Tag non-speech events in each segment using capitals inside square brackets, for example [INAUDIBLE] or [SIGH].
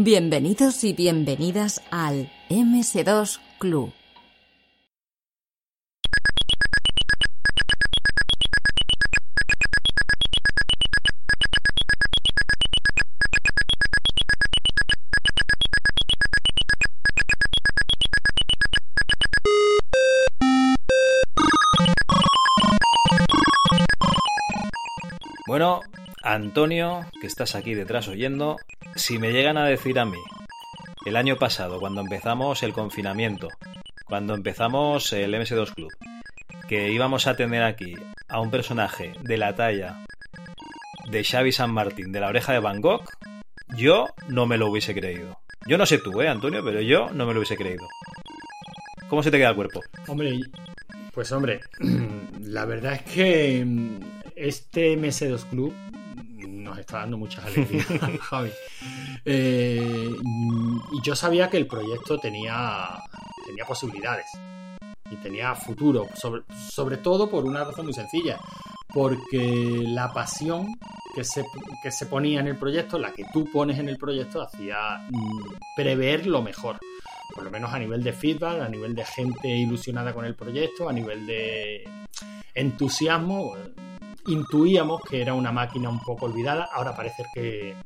Bienvenidos y bienvenidas al MS2 Club. Bueno, Antonio, que estás aquí detrás oyendo, si me llegan a decir a mí, el año pasado, cuando empezamos el confinamiento, cuando empezamos el MS2 Club, que íbamos a tener aquí a un personaje de la talla de Xavi San Martín, de la oreja de Van Gogh, yo no me lo hubiese creído. Yo no sé tú, ¿eh, Antonio? Pero yo no me lo hubiese creído. ¿Cómo se te queda el cuerpo? Hombre, pues hombre, [CLEARS THROAT] la verdad es que mm, este MS2 Club nos está dando muchas alegrías, [LAUGHS] Javi. Eh, y yo sabía que el proyecto tenía, tenía posibilidades y tenía futuro, sobre, sobre todo por una razón muy sencilla, porque la pasión que se, que se ponía en el proyecto, la que tú pones en el proyecto, hacía mm, prever lo mejor por lo menos a nivel de feedback, a nivel de gente ilusionada con el proyecto, a nivel de entusiasmo, intuíamos que era una máquina un poco olvidada. Ahora parece que,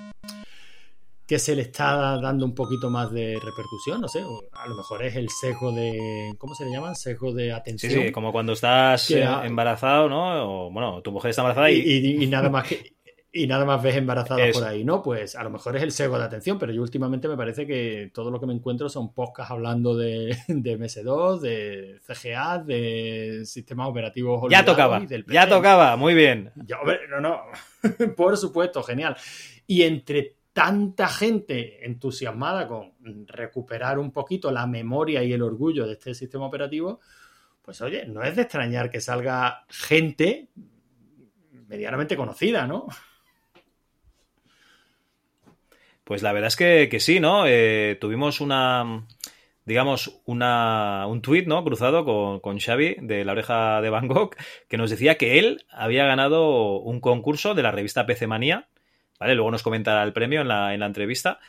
que se le está dando un poquito más de repercusión, no sé, a lo mejor es el sesgo de, ¿cómo se le llaman? Sesgo de atención. Sí, sí, como cuando estás Que embarazado, ¿no? O, bueno, tu mujer está embarazada y, y, nada más que [LAUGHS] y nada más ves embarazadas Eso. por ahí, ¿no? Pues a lo mejor es el sesgo de atención, pero yo últimamente me parece que todo lo que me encuentro son podcasts hablando de, [LAUGHS] de MS2, de CGA, de sistemas operativos ya tocaba, del ya tocaba, muy bien. No, no. [LAUGHS] Por supuesto, genial. Y entre tanta gente entusiasmada con recuperar un poquito la memoria y el orgullo de este sistema operativo, pues oye, no es de extrañar que salga gente medianamente conocida, ¿no? Pues la verdad es que, sí, ¿no? Eh, tuvimos una, digamos, una, un tuit, ¿no? Cruzado con, Xavi de la oreja de Gogh, que nos decía que él había ganado un concurso de la revista PC Manía, Luego nos comentará el premio en la, en la entrevista.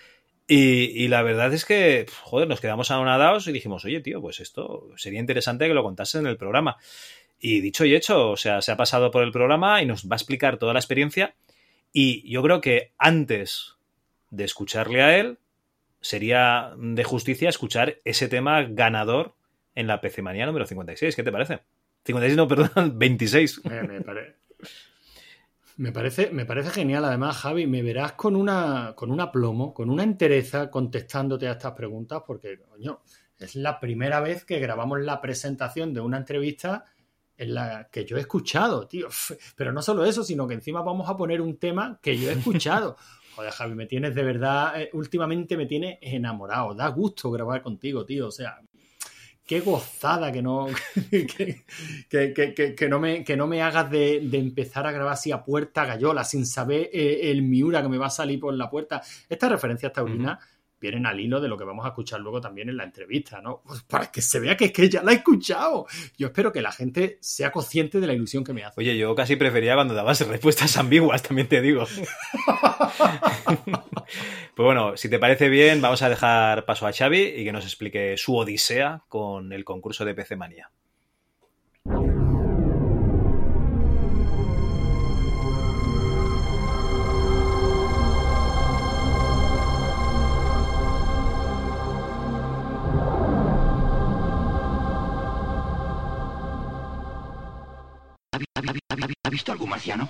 Y, y la verdad es que, joder, nos quedamos anonadados y dijimos, oye, tío, pues esto sería interesante que lo contases en el programa. Y dicho y hecho, o sea, se ha pasado por el programa y nos va a explicar toda la experiencia. Y yo creo que antes de escucharle a él, sería de justicia escuchar ese tema ganador en la PC Manía número 56. ¿Qué te parece? 56, no, perdón, [LAUGHS] 26. Me, me me parece, me parece genial, además, Javi, me verás con una, con un aplomo, con una entereza contestándote a estas preguntas, porque, coño, es la primera vez que grabamos la presentación de una entrevista en la que yo he escuchado, tío. [LAUGHS] Pero no solo eso, sino que encima vamos a poner un tema que yo he escuchado. [LAUGHS] Joder, Javi, me tienes de verdad, eh, últimamente me tienes enamorado. Da gusto grabar contigo, tío. O sea, qué gozada que no, [LAUGHS] que, que- que- que- que no, me, que no me hagas de, de empezar a grabar así a puerta gallola, sin saber eh, el Miura que me va a salir por la puerta. Estas referencias taurinas vienen al hilo de lo que vamos a escuchar luego también en la entrevista, ¿no? Pues para que se vea que es que ya la he escuchado. Yo espero que la gente sea consciente de la ilusión que me hace. Oye, yo casi prefería cuando dabas respuestas ambiguas, también te digo. [LAUGHS] pues bueno, si te parece bien, vamos a dejar paso a Xavi y que nos explique su odisea con el concurso de PC Manía. ¿Ha visto algún marciano?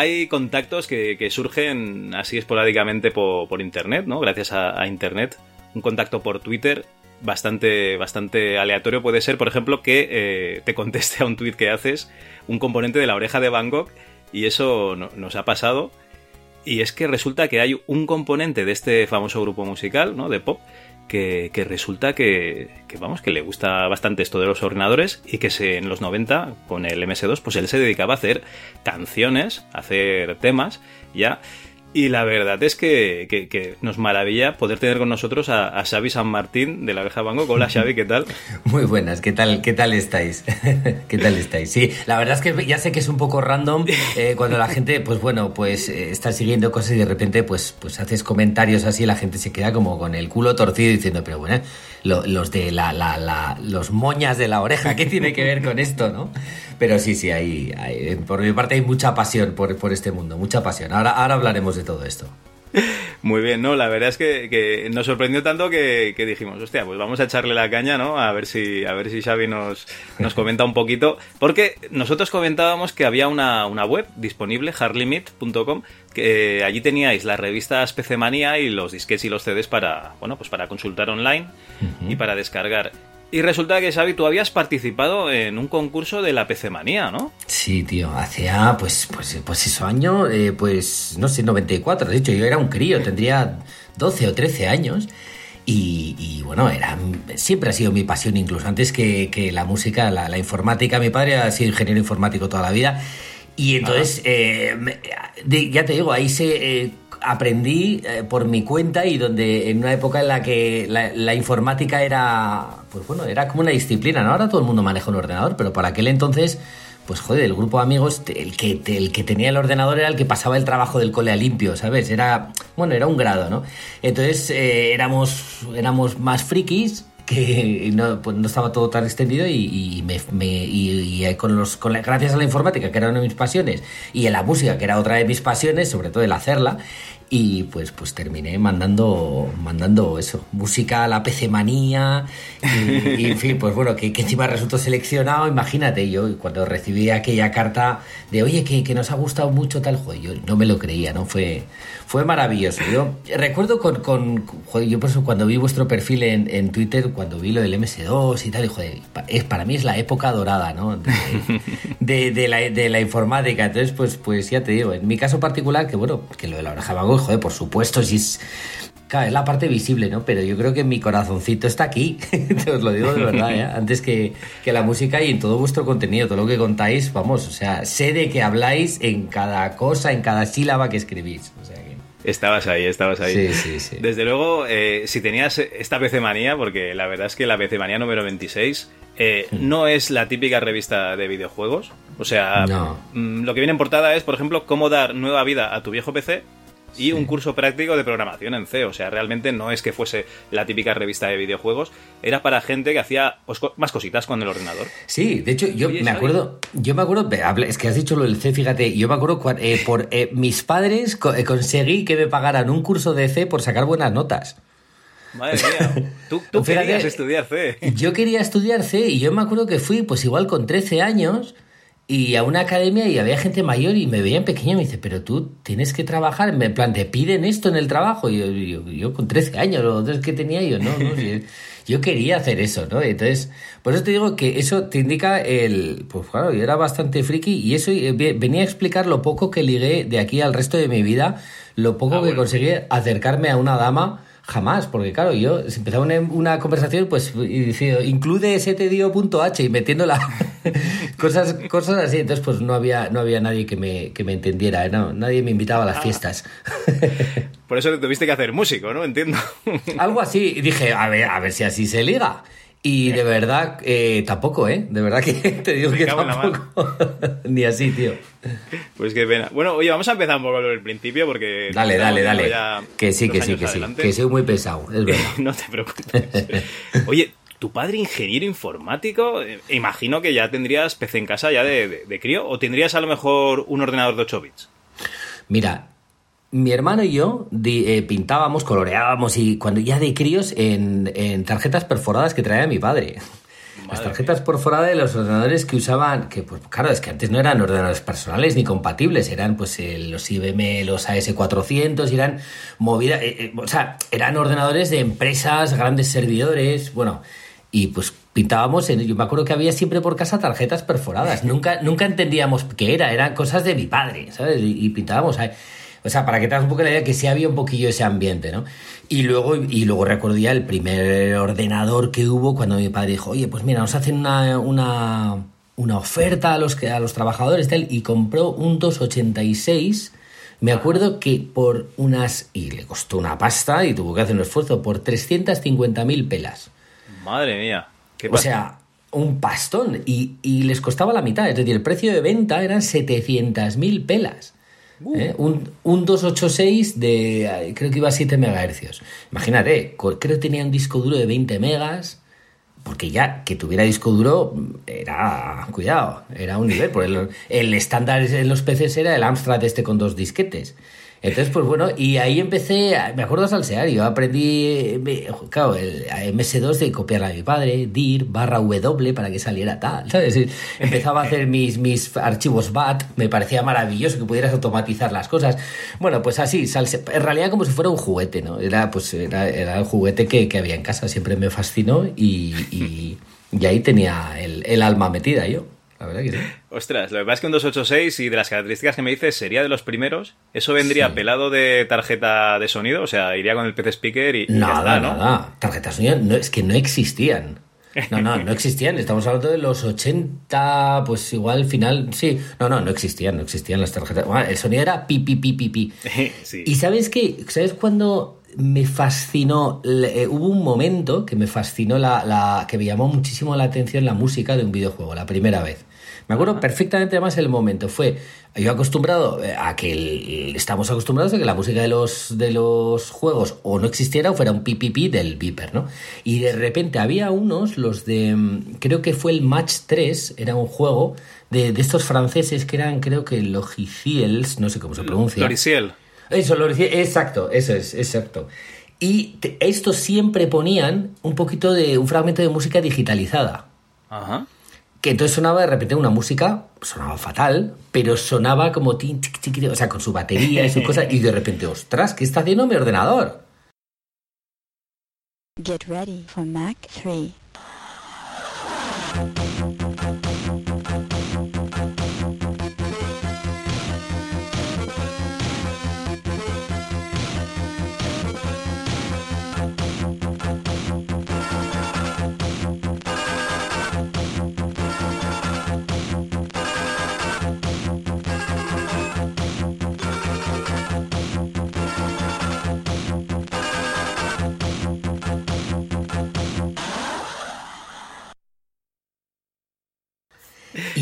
Hay contactos que, surgen así esporádicamente por, Internet, ¿no? Gracias a, Internet. Un contacto por Twitter bastante, bastante aleatorio puede ser, por ejemplo, que eh, te conteste a un tweet que haces un componente de la oreja de Van Gogh y eso no- nos ha pasado. Y es que resulta que hay un componente de este famoso grupo musical, ¿no? De pop, que, que resulta que, vamos, que le gusta bastante esto de los ordenadores y que se, en los 90, con el MS2, pues él se dedicaba a hacer canciones, a hacer temas, ya. Y la verdad es que, nos maravilla poder tener con nosotros a, Xavi San Martín de la Oreja Bango. Hola Xavi, ¿qué tal? [LAUGHS] Muy buenas, ¿qué tal, qué tal estáis? [LAUGHS] ¿Qué tal estáis? Sí, la verdad es que ya sé que es un poco random eh, cuando la gente, pues bueno, pues eh, está siguiendo cosas y de repente pues, pues haces comentarios así y la gente se queda como con el culo torcido diciendo, pero bueno, lo- los de la, la, la- los moñas de la oreja, ¿qué tiene que ver con esto, no? Pero sí, sí, hay, hay- por mi parte hay mucha pasión por, por este mundo, mucha pasión. Ahora, ahora hablaremos de todo esto. [LAUGHS] Muy bien, ¿no? La verdad es que, que nos sorprendió tanto que, que dijimos, hostia, pues vamos a echarle la caña, ¿no? A ver si, a ver si Xavi nos, nos comenta un poquito. Porque nosotros comentábamos que había una, una web disponible, hardlimit.com, que allí teníais las revistas PC Manía y los disquets y los CDs para, bueno, pues para consultar online y para descargar. Y resulta que, Xavi, tú habías participado en un concurso de la PC Manía, ¿no? Sí, tío, hacía pues, pues, pues eso año, eh, pues no sé, 94, de hecho yo era un crío, tendría 12 o 13 años y, y, bueno, era, siempre ha sido mi pasión, incluso antes que, que la música, la, la, informática, mi padre ha sido ingeniero informático toda la vida y entonces, eh, de, ya te digo, ahí se... Eh, aprendí eh, por mi cuenta y donde en una época en la que la, la, informática era, pues bueno, era como una disciplina, ¿no? Ahora todo el mundo maneja un ordenador, pero para aquel entonces, pues joder, el grupo de amigos, el que, el que tenía el ordenador era el que pasaba el trabajo del cole a limpio, ¿sabes? Era, bueno, era un grado, ¿no? Entonces eh, éramos, éramos más frikis que [LAUGHS] no, pues no estaba todo tan extendido y, y, me, me, y, y con los, con la, gracias a la informática, que era una de mis pasiones, y a la música, que era otra de mis pasiones, sobre todo el hacerla, y pues pues terminé mandando mandando eso música a la PC manía y, en fin pues bueno que, encima resultó seleccionado imagínate yo cuando recibí aquella carta de oye que, que nos ha gustado mucho tal joder yo no me lo creía no fue fue maravilloso. Yo recuerdo con, con joder, yo por eso cuando vi vuestro perfil en, en Twitter cuando vi lo del MS2 y tal y joder es para mí es la época dorada no de, de, la, de la informática entonces pues pues ya te digo en mi caso particular que bueno que lo de la oreja joder, por supuesto, si es, claro, es la parte visible, ¿no? Pero yo creo que mi corazoncito está aquí, [LAUGHS] os lo digo de verdad, ¿eh? antes que, que, la música y en todo vuestro contenido, todo lo que contáis, vamos, o sea, sé de que habláis en cada cosa, en cada sílaba que escribís. O sea que... Estabas ahí, estabas ahí. Sí, sí, sí. Desde luego, eh, si tenías esta PC Manía, porque la verdad es que la PC Manía número 26 eh, Hmm. no es la típica revista de videojuegos. O sea, no. mm, lo que viene en portada es, por ejemplo, cómo dar nueva vida a tu viejo PC y sí. un curso práctico de programación en C. O sea, realmente no es que fuese la típica revista de videojuegos, era para gente que hacía más cositas con el ordenador. Sí, de hecho, yo Oye, me acuerdo, yo me acuerdo, es que has dicho lo del C, fíjate, yo me acuerdo eh, por eh, mis padres eh, conseguí que me pagaran un curso de C por sacar buenas notas. Madre mía, tú, tú [LAUGHS] fíjate, querías estudiar C. Yo quería estudiar C y yo me acuerdo que fui, pues igual con 13 años y a una academia y había gente mayor y me veían pequeño y me dice, pero tú tienes que trabajar, en plan, te piden esto en el trabajo. Y yo, yo, yo con 13 años, los dos que tenía yo, no, no, [LAUGHS] yo quería hacer eso, ¿no? Entonces, por eso te digo que eso te indica el, pues claro, yo era bastante friki y eso venía a explicar lo poco que ligué de aquí al resto de mi vida, lo poco ah, que bueno. conseguí acercarme a una dama jamás, porque claro, yo empezaba una, una conversación, pues, y decía, incluye stdio.h y metiendo la [LAUGHS] cosas, cosas así, entonces pues no había, no había nadie que me, que me entendiera, ¿no? nadie me invitaba a las ah. fiestas. [LAUGHS] Por eso te tuviste que hacer músico, ¿no? Entiendo. Algo así, y dije, a ver, a ver si así se liga. Y de verdad, eh, tampoco, ¿eh? De verdad que [LAUGHS] te digo que tampoco. [LAUGHS] Ni así, tío. Pues qué pena. Bueno, oye, vamos a empezar un poco por el principio porque... Dale, dale, dale. Que sí, que sí, que adelante. sí. Que soy muy pesado, es verdad. [LAUGHS] no te preocupes. Oye, tu padre ingeniero informático, eh, imagino que ya tendrías PC en casa ya de, de, de crío o tendrías a lo mejor un ordenador de 8 bits. Mira, mi hermano y yo eh, pintábamos, coloreábamos y cuando ya de críos en, en, tarjetas perforadas que traía mi padre. [LAUGHS] Las tarjetas perforadas de los ordenadores que usaban, que pues claro, es que antes no eran ordenadores personales ni compatibles, eran pues eh, los IBM, los AS400, eran movidas, eh, eh, o sea, eran ordenadores de empresas, grandes servidores, bueno, y pues pintábamos, en, yo me acuerdo que había siempre por casa tarjetas perforadas, [LAUGHS] nunca, nunca entendíamos qué era, eran cosas de mi padre, ¿sabes? Y, y pintábamos. O sea, para que te hagas un poco la idea que sí había un poquillo ese ambiente, ¿no? Y luego, y luego recuerdo ya el primer ordenador que hubo cuando mi padre dijo, oye, pues mira, nos hacen una, una, una oferta a los, que- a los trabajadores tal, y compró un 286. Me acuerdo que por unas... Y le costó una pasta y tuvo que hacer un esfuerzo por 350.000 pelas. Madre mía. ¿Qué O sea, un pastón. Y, y les costaba la mitad. Es decir, el precio de venta eran 700.000 pelas. ¿Eh? Un, un 286 de. Creo que iba a 7 megahercios. Imagínate, creo que tenía un disco duro de 20 megas. Porque ya que tuviera disco duro era. Cuidado, era un nivel. Porque el, el estándar en los PCs era el Amstrad este con dos disquetes. Entonces, pues bueno, y ahí empecé, me acuerdo a salsear, yo aprendí, claro, el a MS2 de copiarla a mi padre, dir, barra W para que saliera tal, Empezaba a hacer mis, mis archivos BAT, me parecía maravilloso que pudieras automatizar las cosas. Bueno, pues así, salse- en realidad como si fuera un juguete, ¿no? Era, pues, era, era el juguete que, que había en casa, siempre me fascinó y, y, y ahí tenía el, el alma metida yo, la verdad que sí. [LAUGHS] Ostras, lo que pasa es que un 286 y de las características que me dices sería de los primeros. ¿Eso vendría Sí. pelado de tarjeta de sonido? O sea, iría con el PC speaker y, y ya Nada, está, ¿no? nada. Tarjetas sonido no, es que no existían. No, no, no existían. Estamos hablando de los 80, pues igual final. Sí, no, no, no existían, no existían las tarjetas. Bueno, el sonido era pi, pi, pi, pi, pi. [LAUGHS] sí. Y sabes qué? ¿Sabes cuando me fascinó? Eh, hubo un momento que me fascinó la, la- que me llamó muchísimo la atención la música de un videojuego, la primera vez. Me acuerdo perfectamente además el momento. Fue yo acostumbrado eh, a que el- estamos acostumbrados a que la música de los de los juegos o no existiera o fuera un pipipi del Viper, ¿no? Y de repente había unos, los de mm, creo que fue el Match 3, era un juego de, de estos franceses que eran creo que Logiciels, no sé cómo se pronuncia. Floriciel. Eso, lo decía, exacto, eso es, exacto. Y te- estos siempre ponían un poquito de un fragmento de música digitalizada. Ajá. Que entonces sonaba de repente una música, sonaba fatal, pero sonaba como tin, tic, tic, tic, o sea, con su batería y su cosa, y de repente, ostras, ¿qué está haciendo mi ordenador? Get ready for Mac 3.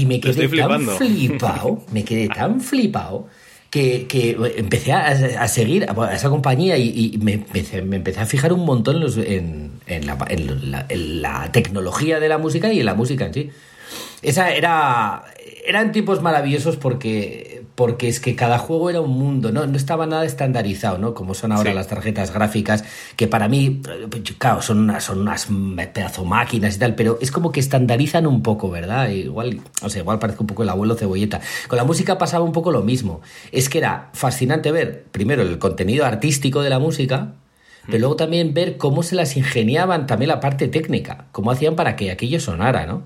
Me quedé estoy tan flipado, me quedé [LAUGHS] tan flipado que, que empecé a, a seguir a a esa compañía y, y me, empecé, me empecé a fijar un montón en, los- en- en la, en la- en la tecnología de la música y en la música en sí. Esa era. Eran tipos maravillosos porque, porque es que cada juego era un mundo, ¿no? No estaba nada estandarizado, ¿no? Como son ahora Sí. las tarjetas gráficas, que para mí, eh, claro, son unas, son unas pedazo máquinas y tal, pero es como que estandarizan un poco, ¿verdad? Igual, o sea, igual parece un poco el abuelo cebolleta. Con la música pasaba un poco lo mismo. Es que era fascinante ver, primero, el contenido artístico de la música, pero luego también ver cómo se las ingeniaban también la parte técnica, cómo hacían para que aquello sonara, ¿no?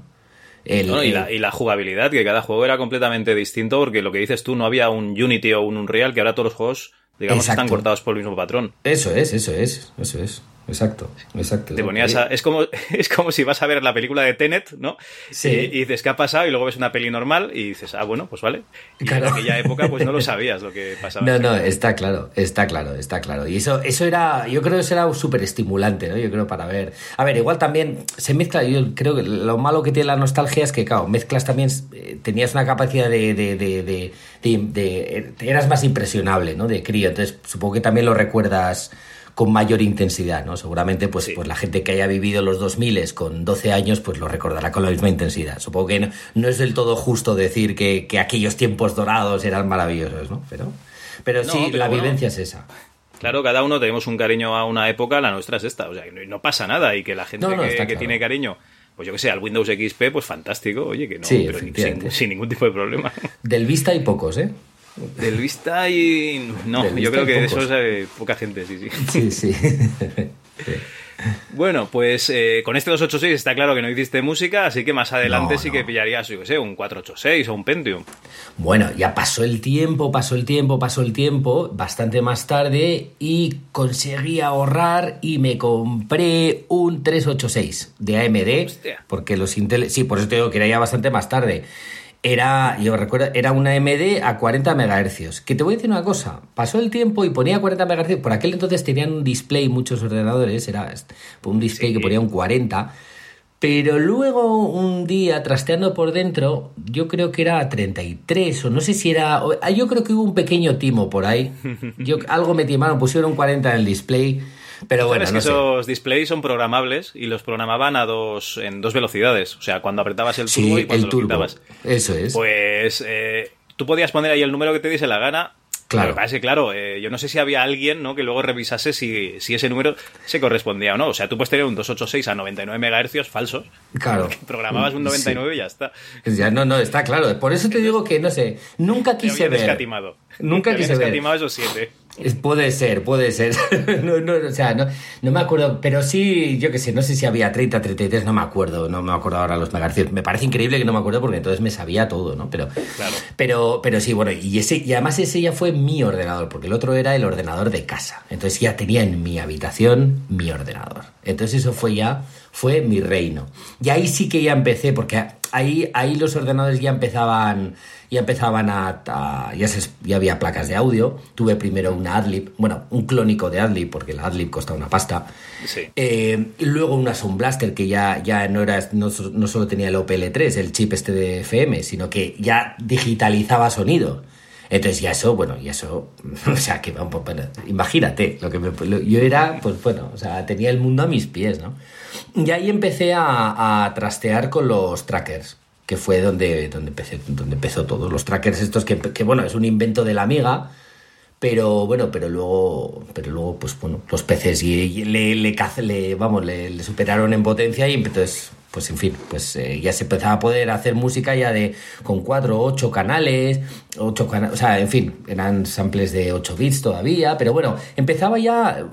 El- No, y, el- la, y la jugabilidad, que cada juego era completamente distinto, porque lo que dices tú, no había un Unity o un Unreal, que ahora todos los juegos, digamos, Exacto. están cortados por el mismo patrón. Eso es, eso es, eso es. Exacto, exacto. Te ponías a- Eh, es, como, [LAUGHS] es como si vas a ver la película de Tenet, ¿no? Sí. Y, y dices, ¿qué ha pasado? Y luego ves una peli normal y dices, ah, bueno, pues vale. Y Claro. en aquella época, pues no lo [LAUGHS] sabías lo que pasaba. No, no, está claro, está claro, está claro. Y eso, eso era, yo creo que eso era súper estimulante, ¿no? Yo creo para ver. A ver, igual también se mezcla, yo creo que lo malo que tiene la nostalgia es que, claro, mezclas también, eh, tenías una capacidad de, de, de, de- de- de- eras más impresionable, ¿no? De crío, entonces supongo que también lo recuerdas con mayor intensidad, ¿no? Seguramente, pues, Sí. pues la gente que haya vivido los 2000 con 12 años, pues lo recordará con la misma intensidad. Supongo que no, no es del todo justo decir que, que aquellos tiempos dorados eran maravillosos, ¿no? Pero, pero No, sí, pero la bueno. vivencia es esa. Claro, cada uno tenemos un cariño a una época, la nuestra es esta. O sea, no, pasa nada y que la gente No, no, que, tiene cariño pues yo que sé, al Windows XP, pues fantástico, oye, que no, Sí, pero sin ningún tipo de problema. Del Vista hay pocos, ¿eh? Del Vista y... No, yo creo que de eso es poca gente, sí, sí. Sí, sí. [LAUGHS] Bueno, pues eh, con este 286 está claro que no hiciste música, así que más adelante No, sí no. que pillarías, yo que sé, un 486 o un Pentium. Bueno, ya pasó el tiempo, pasó el tiempo, pasó el tiempo, bastante más tarde y conseguí ahorrar y me compré un 386 de AMD, Hostia. porque los Intel, sí, por eso te digo que era ya bastante más tarde. Era, yo recuerdo, era una AMD a 40 MHz. Que te voy a decir una cosa, pasó el tiempo y ponía 40 MHz, por aquel entonces tenían un display muchos ordenadores, era un display Sí. que ponía un 40. Pero luego un día, trasteando por dentro, yo creo que era a 33, o no sé si era. ah, Yo creo que hubo un pequeño timo por ahí. Yo, algo me timaron, pusieron 40 en el display. Pero bueno, no que sé. esos displays son programables y los programaban a dos, en dos velocidades. O sea, cuando apretabas el turbo Sí, y cuando el lo turbo. quitabas. Eso es. Pues eh, tú podías poner ahí el número que te diese la gana. Claro. Lo que pasa es que, claro, eh, yo no sé si había alguien ¿no? que luego revisase si, si ese número se correspondía o no. O sea, tú puedes tener un 286 a 99 MHz falsos. Claro. [LAUGHS] Programabas un 99 y ya está. Ya, no, no, está claro. Por eso te digo que, no sé, nunca quise ver. escatimado. Nunca Te quise ver. escatimado esos siete. Es- Puede ser, puede ser. [LAUGHS] no, no, o sea, no, no me acuerdo, pero sí, yo qué sé, no sé si había 30, 33, no me acuerdo, no me acuerdo ahora los megahercios. Me parece increíble que no me acuerdo porque entonces me sabía todo, ¿no? Pero, Claro. pero, pero sí, bueno, y ese, y además ese ya fue mi ordenador, porque el otro era el ordenador de casa. Entonces ya tenía en mi habitación mi ordenador. Entonces eso fue ya, fue mi reino. Y ahí sí que ya empecé, porque ahí, ahí los ordenadores ya empezaban, ya empezaban a, a- ya, se- ya había placas de audio. Tuve primero una Adlib, bueno, un clónico de Adlib, porque la Adlib costaba una pasta. Sí. Eh, y luego una Sound Blaster que ya, ya no era no, no solo tenía el OPL3, el chip este de FM, sino que ya digitalizaba sonido. Entonces ya eso, bueno, y eso, [LAUGHS] o sea, que vamos, bueno, imagínate, lo que me- lo- yo era, pues bueno, o sea, tenía el mundo a mis pies, ¿no? Y ahí empecé a, a trastear con los trackers, que fue donde, donde, empecé, donde empezó todo. Los trackers estos que, que, bueno, es un invento de la amiga, pero bueno, pero luego, pero luego, pues bueno, los peces y, le, le, le- vamos, le, le superaron en potencia y entonces, pues en fin, pues eh, ya se empezaba a poder hacer música ya de con cuatro, ocho canales, ocho canales, o sea, en fin, eran samples de 8 bits todavía, pero bueno, empezaba ya,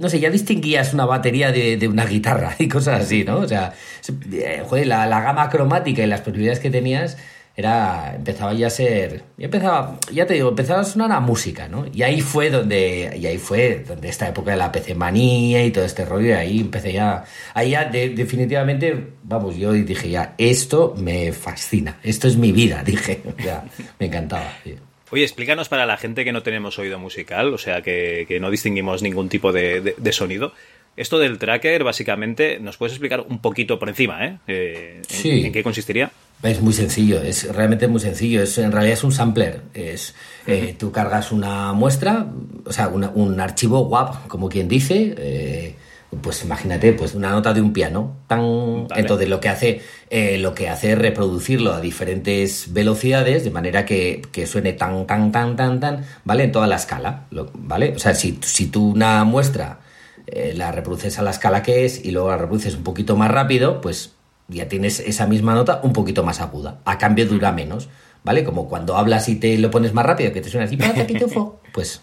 no sé, ya distinguías una batería de, de una guitarra [LAUGHS] y cosas así, ¿no? O sea, se- eh, joder, la, la gama cromática y las posibilidades que tenías era empezaba ya a ser ya empezaba ya te digo empezaba a sonar a música no y ahí fue donde y ahí fue donde esta época de la PC manía y todo este rollo y ahí empecé ya ahí ya de- definitivamente vamos yo dije ya esto me fascina esto es mi vida [LAUGHS] dije ya me encantaba sí. Oye, explícanos para la gente que no tenemos oído musical, o sea, que, que no distinguimos ningún tipo de, de- de sonido. Esto del tracker, básicamente, ¿nos puedes explicar un poquito por encima, eh? Eh, en, Sí. en qué consistiría? Es muy sencillo, es realmente muy sencillo. Es, en realidad es un sampler. Es, eh, tú cargas una muestra, o sea, una- un archivo WAP, como quien dice. eh, pues imagínate, pues una nota de un piano. Tan, Vale. Entonces lo que hace, eh, lo que hace es reproducirlo a diferentes velocidades, de manera que, que suene tan, tan, tan, tan, tan, ¿vale? En toda la escala, ¿vale? O sea, si, si tú una muestra eh, la reproduces a la escala que es y luego la reproduces un poquito más rápido, pues ya tienes esa misma nota un poquito más aguda. A cambio dura menos, ¿vale? Como cuando hablas y te lo pones más rápido, que te suena así, "Pata, pitufo", [LAUGHS] pues,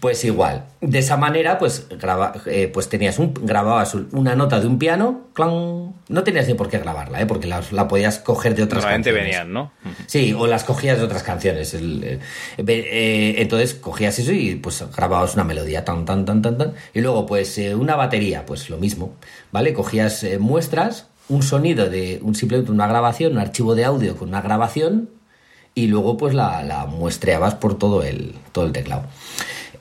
pues igual. De esa manera, pues, graba, eh, pues tenías un, grababas una nota de un piano, ¡clang! no tenías ni por qué grabarla, ¿eh? porque la, la podías coger de otras Normalmente canciones. venían, ¿no? Sí, o las cogías de otras canciones. El, eh, eh, entonces cogías eso y pues grababas una melodía, tan, tan, tan, tan, tan. Y luego, pues eh, una batería, pues lo mismo, ¿vale? Cogías eh, muestras, un sonido de un simplemente una grabación, un archivo de audio con una grabación, y luego pues la, la muestreabas por todo el, todo el teclado.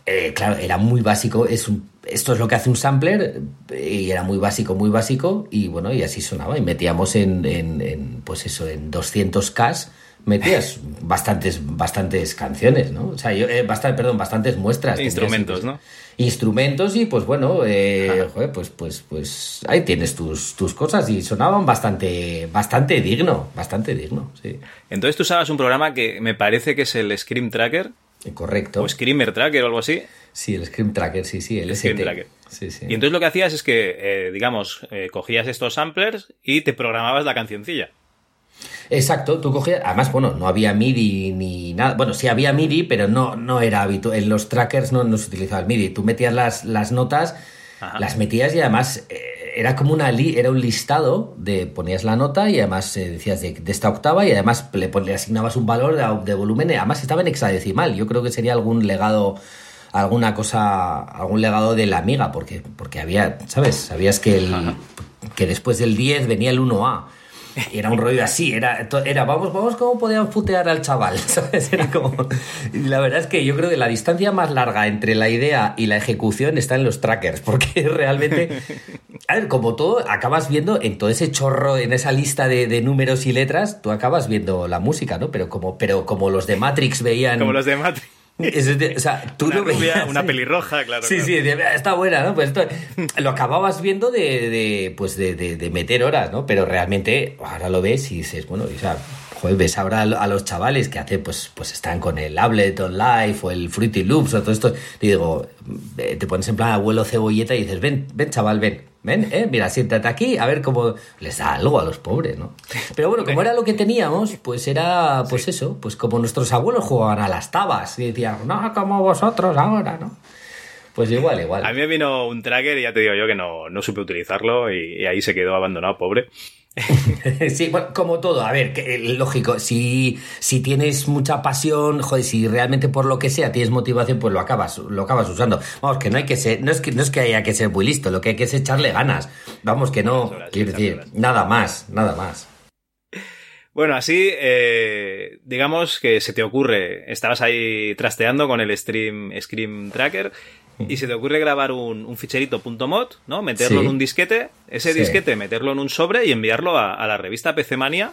Eh, claro, era muy básico, es un- esto es lo que hace un sampler, eh, y era muy básico, muy básico, y bueno, y así sonaba, y metíamos en, en- en, pues eso, en 200K, metías bastantes, bastantes canciones, ¿no? O sea, yo, eh, bastante, perdón, bastantes muestras. Instrumentos, ¿no? Instrumentos y pues bueno, eh, joder, pues, pues, pues ahí tienes tus, tus cosas y sonaban bastante, bastante digno, bastante digno, sí. Entonces tú usabas un programa que me parece que es el Scream Tracker, Correcto. o Screamer Tracker o algo así. Sí, el Scream Tracker, sí, sí, el Scream ST. Tracker. Sí, sí. Y entonces lo que hacías es que, eh, digamos, eh, cogías estos samplers y te programabas la cancioncilla. Exacto, tú cogías, además, bueno, no había MIDI ni nada, bueno, sí había MIDI, pero no, no era habitual, en los trackers no, no se utilizaba el MIDI, tú metías las, las notas, Ajá. las metías y además eh, era como una li- era un listado de ponías la nota y además eh, decías de, de esta octava y además le, pon- le asignabas un valor de, de volumen, además estaba en hexadecimal, yo creo que sería algún legado alguna cosa, algún legado de la amiga, porque, porque había, ¿sabes? Sabías que, el, que después del 10 venía el 1A. [LAUGHS] Era un rollo así, era, era vamos, vamos, ¿cómo podíamos putear al chaval? [LAUGHS] La verdad es que yo creo que la distancia más larga entre la idea y la ejecución está en los trackers, porque [LAUGHS] realmente. A ver, como todo, acabas viendo en todo ese chorro, en esa lista de, de números y letras, tú acabas viendo la música, ¿no? Pero como, pero como los de Matrix veían. Como los de Matrix. Es de- o sea, tú Una lo rubia, veías. una pelirroja, claro. Sí, claro. sí, de- está buena, ¿no? Pues esto, lo acababas viendo de, de, pues de, de- meter horas, ¿no? Pero realmente ahora lo ves y dices, bueno, o sea, joder, ves ahora a lo- a los chavales que hacen, pues, pues están con el Ableton Live o el Fruity Loops o todo esto, y digo, eh, te pones en plan abuelo cebolleta y dices, ven, ven chaval, ven, ven, eh, mira, siéntate aquí, a ver cómo les da algo a los pobres, ¿no? Pero bueno, como era lo que teníamos, pues era, pues eso, pues como nuestros abuelos jugaban a las tabas y decían, no, como vosotros ahora, ¿no? Pues igual, igual. A mí me vino un tracker y ya te digo yo que no, no supe utilizarlo y, y ahí se quedó abandonado, pobre. [LAUGHS] Sí, bueno, como todo, a ver, que, eh, lógico, si, si tienes mucha pasión, joder, si realmente por lo que sea tienes motivación, pues lo acabas, lo acabas usando. Vamos, que no hay que ser, no es que, no es que haya que ser muy listo, lo que hay que es echarle ganas. Vamos, que no, horas, quiero decir, horas. nada más, nada más. Bueno, así, eh, digamos que se te ocurre, estabas ahí trasteando con el Stream, Scream Tracker y se te ocurre grabar un, un ficherito .mod, ¿no? Meterlo Sí. en un disquete, ese Sí. disquete meterlo en un sobre y enviarlo a, a la revista PC Mania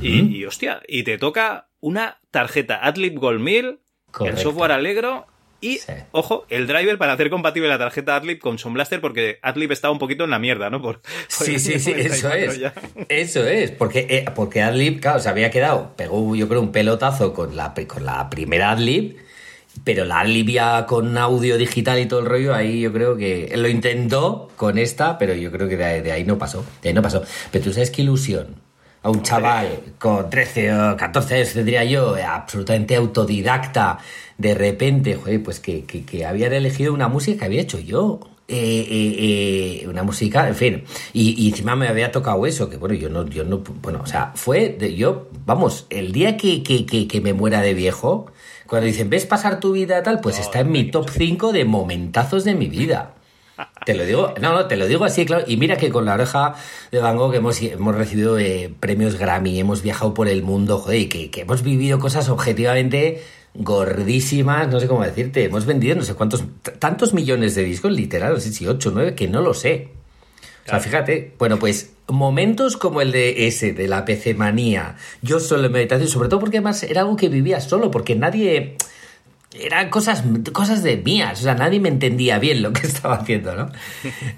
y, y, hostia, y te toca una tarjeta Adlib Gold 1000, el software Allegro y, Sí. ojo, el driver para hacer compatible la tarjeta Adlib con Sound Blaster porque Adlib estaba un poquito en la mierda, ¿no? Por, por Sí, sí, sí, eso 94 es. ya. Eso es, porque, eh, porque Adlib, claro, se había quedado, pegó yo creo un pelotazo con la, con la primera Adlib, pero la Adlib ya con audio digital y todo el rollo, ahí yo creo que lo intentó con esta, pero yo creo que de ahí, de ahí no pasó, de ahí no pasó. Pero tú sabes qué ilusión a un chaval con 13 o 14 años, tendría yo, absolutamente autodidacta, de repente, joder, pues que, que, habían elegido una música que había hecho yo. Eh, eh, eh, una música, en fin, y, encima me había tocado eso, que bueno, yo no, yo no, bueno, o sea, fue, yo, vamos, el día que, que, que me muera de viejo, cuando dicen, ¿ves pasar tu vida tal? Pues está en mi top 5 de momentazos de mi vida. [LAUGHS] Te lo digo, no, no, te lo digo así, claro. Y mira que con la oreja de Van Gogh hemos, hemos recibido eh, premios Grammy, hemos viajado por el mundo, joder, y que, que hemos vivido cosas objetivamente gordísimas, no sé cómo decirte. Hemos vendido no sé cuántos, tantos millones de discos, literal, no sé si 8 o 9, que no lo sé. O sea, fíjate, bueno, pues momentos como el de ese, de la PC manía, yo solo en meditación, sobre todo porque además era algo que vivía solo, porque nadie, eran cosas, cosas de mías, o sea, nadie me entendía bien lo que [LAUGHS] estaba haciendo, ¿no?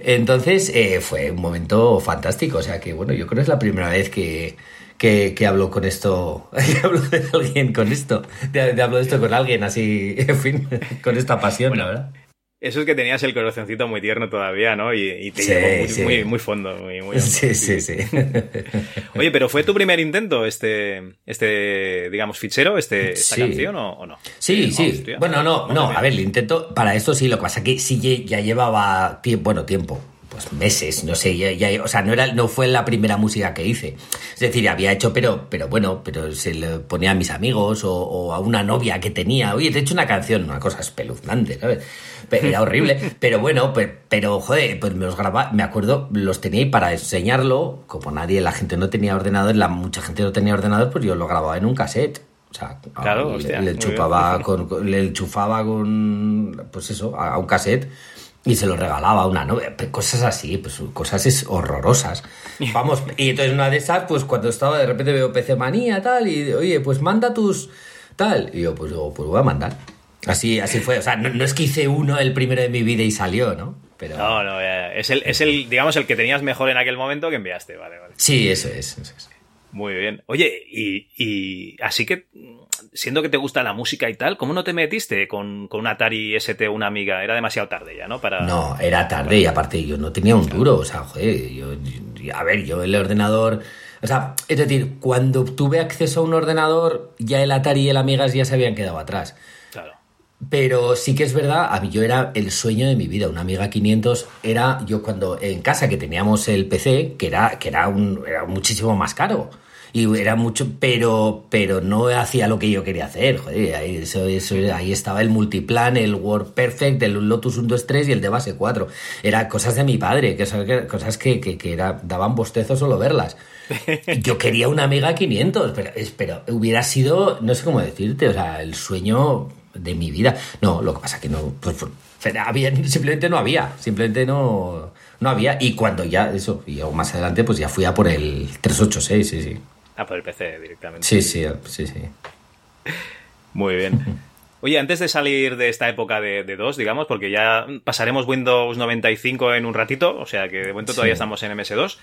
Entonces eh, fue un momento fantástico, o sea que bueno, yo creo que es la primera vez que, que, que hablo con esto, [LAUGHS] que hablo de alguien con esto, de, de hablo de esto con alguien así, [LAUGHS] en fin, con esta pasión, Bueno, la verdad. Eso es que tenías el corazoncito muy tierno todavía, ¿no? Y, y te Sí, llegó muy, sí. muy, muy fondo. Muy, muy. [LAUGHS] Sí, sí, sí. [LAUGHS] Oye, pero ¿fue tu primer intento este, este digamos, fichero, este, esta Sí. canción o, o no? Sí, sí. hostia. Bueno, no, no, mía. a ver, el intento, para esto sí, lo que pasa que sí ya llevaba tiempo, bueno, tiempo, pues meses, no sé, ya, ya- o sea, no era, no fue la primera música que hice. Es decir, había hecho, pero, pero bueno, pero se le ponía a mis amigos o, o a una novia que tenía, oye, te he hecho una canción, una cosa espeluznante, ¿sabes? Pero era horrible, [LAUGHS] pero bueno, pe- pero, joder, pues me los grababa, me acuerdo, los tenía ahí para enseñarlo, como nadie, la gente no tenía ordenador, la, mucha gente no tenía ordenador, pues yo lo grababa en un cassette. O sea, Claro, le- hostia, le, chupaba con, le enchufaba con pues eso a un cassette y se lo regalaba a una novia cosas así pues cosas es horrorosas vamos [LAUGHS] y entonces una de esas pues cuando estaba de repente veo PC manía tal y oye pues manda tus tal y yo pues digo, pues voy a mandar así así fue o sea no, no es que hice uno el primero de mi vida y salió no pero No, no, es el, es el, digamos, el que tenías mejor en aquel momento que enviaste, vale, vale. sí eso es, eso es. Muy bien. Oye, y, y así que siendo que te gusta la música y tal, ¿cómo no te metiste con, con un Atari ST una amiga? Era demasiado tarde ya, ¿no? Para... No, era tarde y aparte yo no tenía un duro, o sea, joder, yo, yo- a ver, yo el ordenador, o sea, es decir, cuando tuve acceso a un ordenador, ya el Atari y el Amigas ya se habían quedado atrás. Claro. Pero sí que es verdad, a mí yo era el sueño de mi vida. Una Amiga 500 era yo cuando en casa que teníamos el PC, que era, que era, un, era muchísimo más caro. Y era mucho, pero, pero no hacía lo que yo quería hacer. Joder, ahí, eso, eso, ahí estaba el multiplan, el Word Perfect, el Lotus 1, 2, 3 y el de base 4. Era cosas de mi padre, que cosas que, que, que era, daban bostezos solo verlas. [LAUGHS] Yo quería una Amiga 500, pero, es- pero hubiera sido, no sé cómo decirte, o sea, el sueño de mi vida. No, lo que pasa que no, pues, pues, había, simplemente no había, simplemente no, no había. Y cuando ya, eso, y aún más adelante, pues ya fui a por el 386, sí, sí. Ah, por el PC directamente. Sí, sí, sí, sí. Muy bien. [LAUGHS] Oye, antes de salir de esta época de, de DOS, digamos, porque ya pasaremos Windows 95 en un ratito, o sea que de momento todavía Sí. estamos en MS2.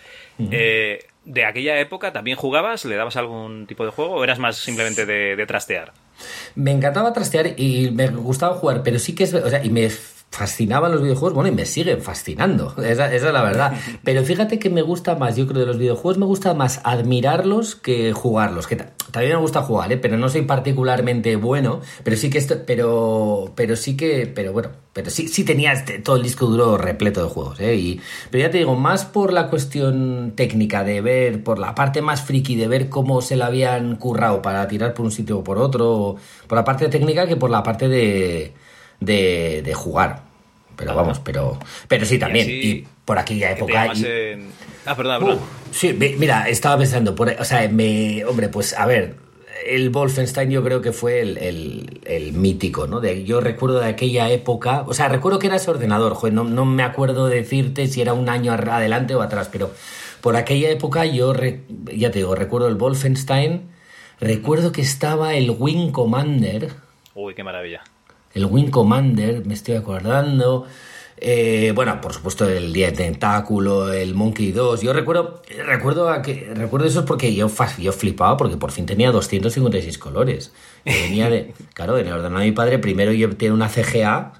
eh, ¿De aquella época también jugabas? ¿Le dabas algún tipo de juego o eras más simplemente de, de trastear? Me encantaba trastear y me gustaba jugar, pero sí que es, o sea, y me fascinaban los videojuegos, bueno, y me siguen fascinando, [LAUGHS] esa, esa es la verdad. [LAUGHS] Pero fíjate que me gusta más, yo creo de los videojuegos me gusta más admirarlos que jugarlos, que ta- también me gusta jugar, ¿eh? pero no soy particularmente bueno, pero sí que esto, pero, pero sí que, pero bueno, pero sí, sí tenía este- todo el disco duro repleto de juegos, ¿eh? Y, pero ya te digo, más por la cuestión técnica de ver, por la parte más friki de ver cómo se la habían currado para tirar por un sitio o por otro, por la parte técnica que por la parte de, de, de jugar. Pero vamos, pero, pero sí también. Y, así, por aquella época. llamas y- en- Ah, perdón, perdón. Uh, sí, mi- mira, estaba pensando, por, o sea, me, hombre, pues a ver, el Wolfenstein yo creo que fue el, el- el mítico, ¿no? De, yo recuerdo de aquella época, o sea, recuerdo que era ese ordenador, joder, no, no me acuerdo decirte si era un año adelante o atrás, pero por aquella época yo, re- ya te digo, recuerdo el Wolfenstein, recuerdo que estaba el Wing Commander, Uy, qué maravilla. El Wing Commander, me estoy acordando. Eh, bueno, por supuesto, el Día de Tentáculo, el Monkey 2. Yo recuerdo, recuerdo, a que, recuerdo eso porque yo, yo flipaba porque por fin tenía 256 colores. Yo venía de, [LAUGHS] claro, en el ordenador de mi padre, primero yo tenía una CGA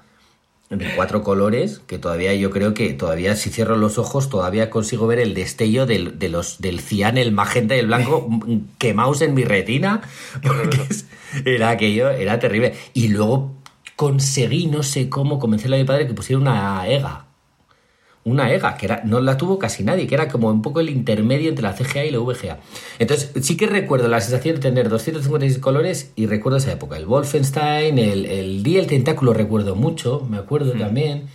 de cuatro colores, que todavía yo creo que todavía si cierro los ojos todavía consigo ver el destello del, de los, del cian, el magenta y el blanco [LAUGHS] quemados en mi retina, porque era aquello, era terrible. Y luego conseguí, no sé cómo, convencer a mi padre que pusiera una EGA. Una EGA, que era, no la tuvo casi nadie, que era como un poco el intermedio entre la CGA y la VGA. Entonces, sí que recuerdo la sensación de tener 256 colores y recuerdo esa época. El Wolfenstein, el, el Día del Tentáculo recuerdo mucho, me acuerdo también.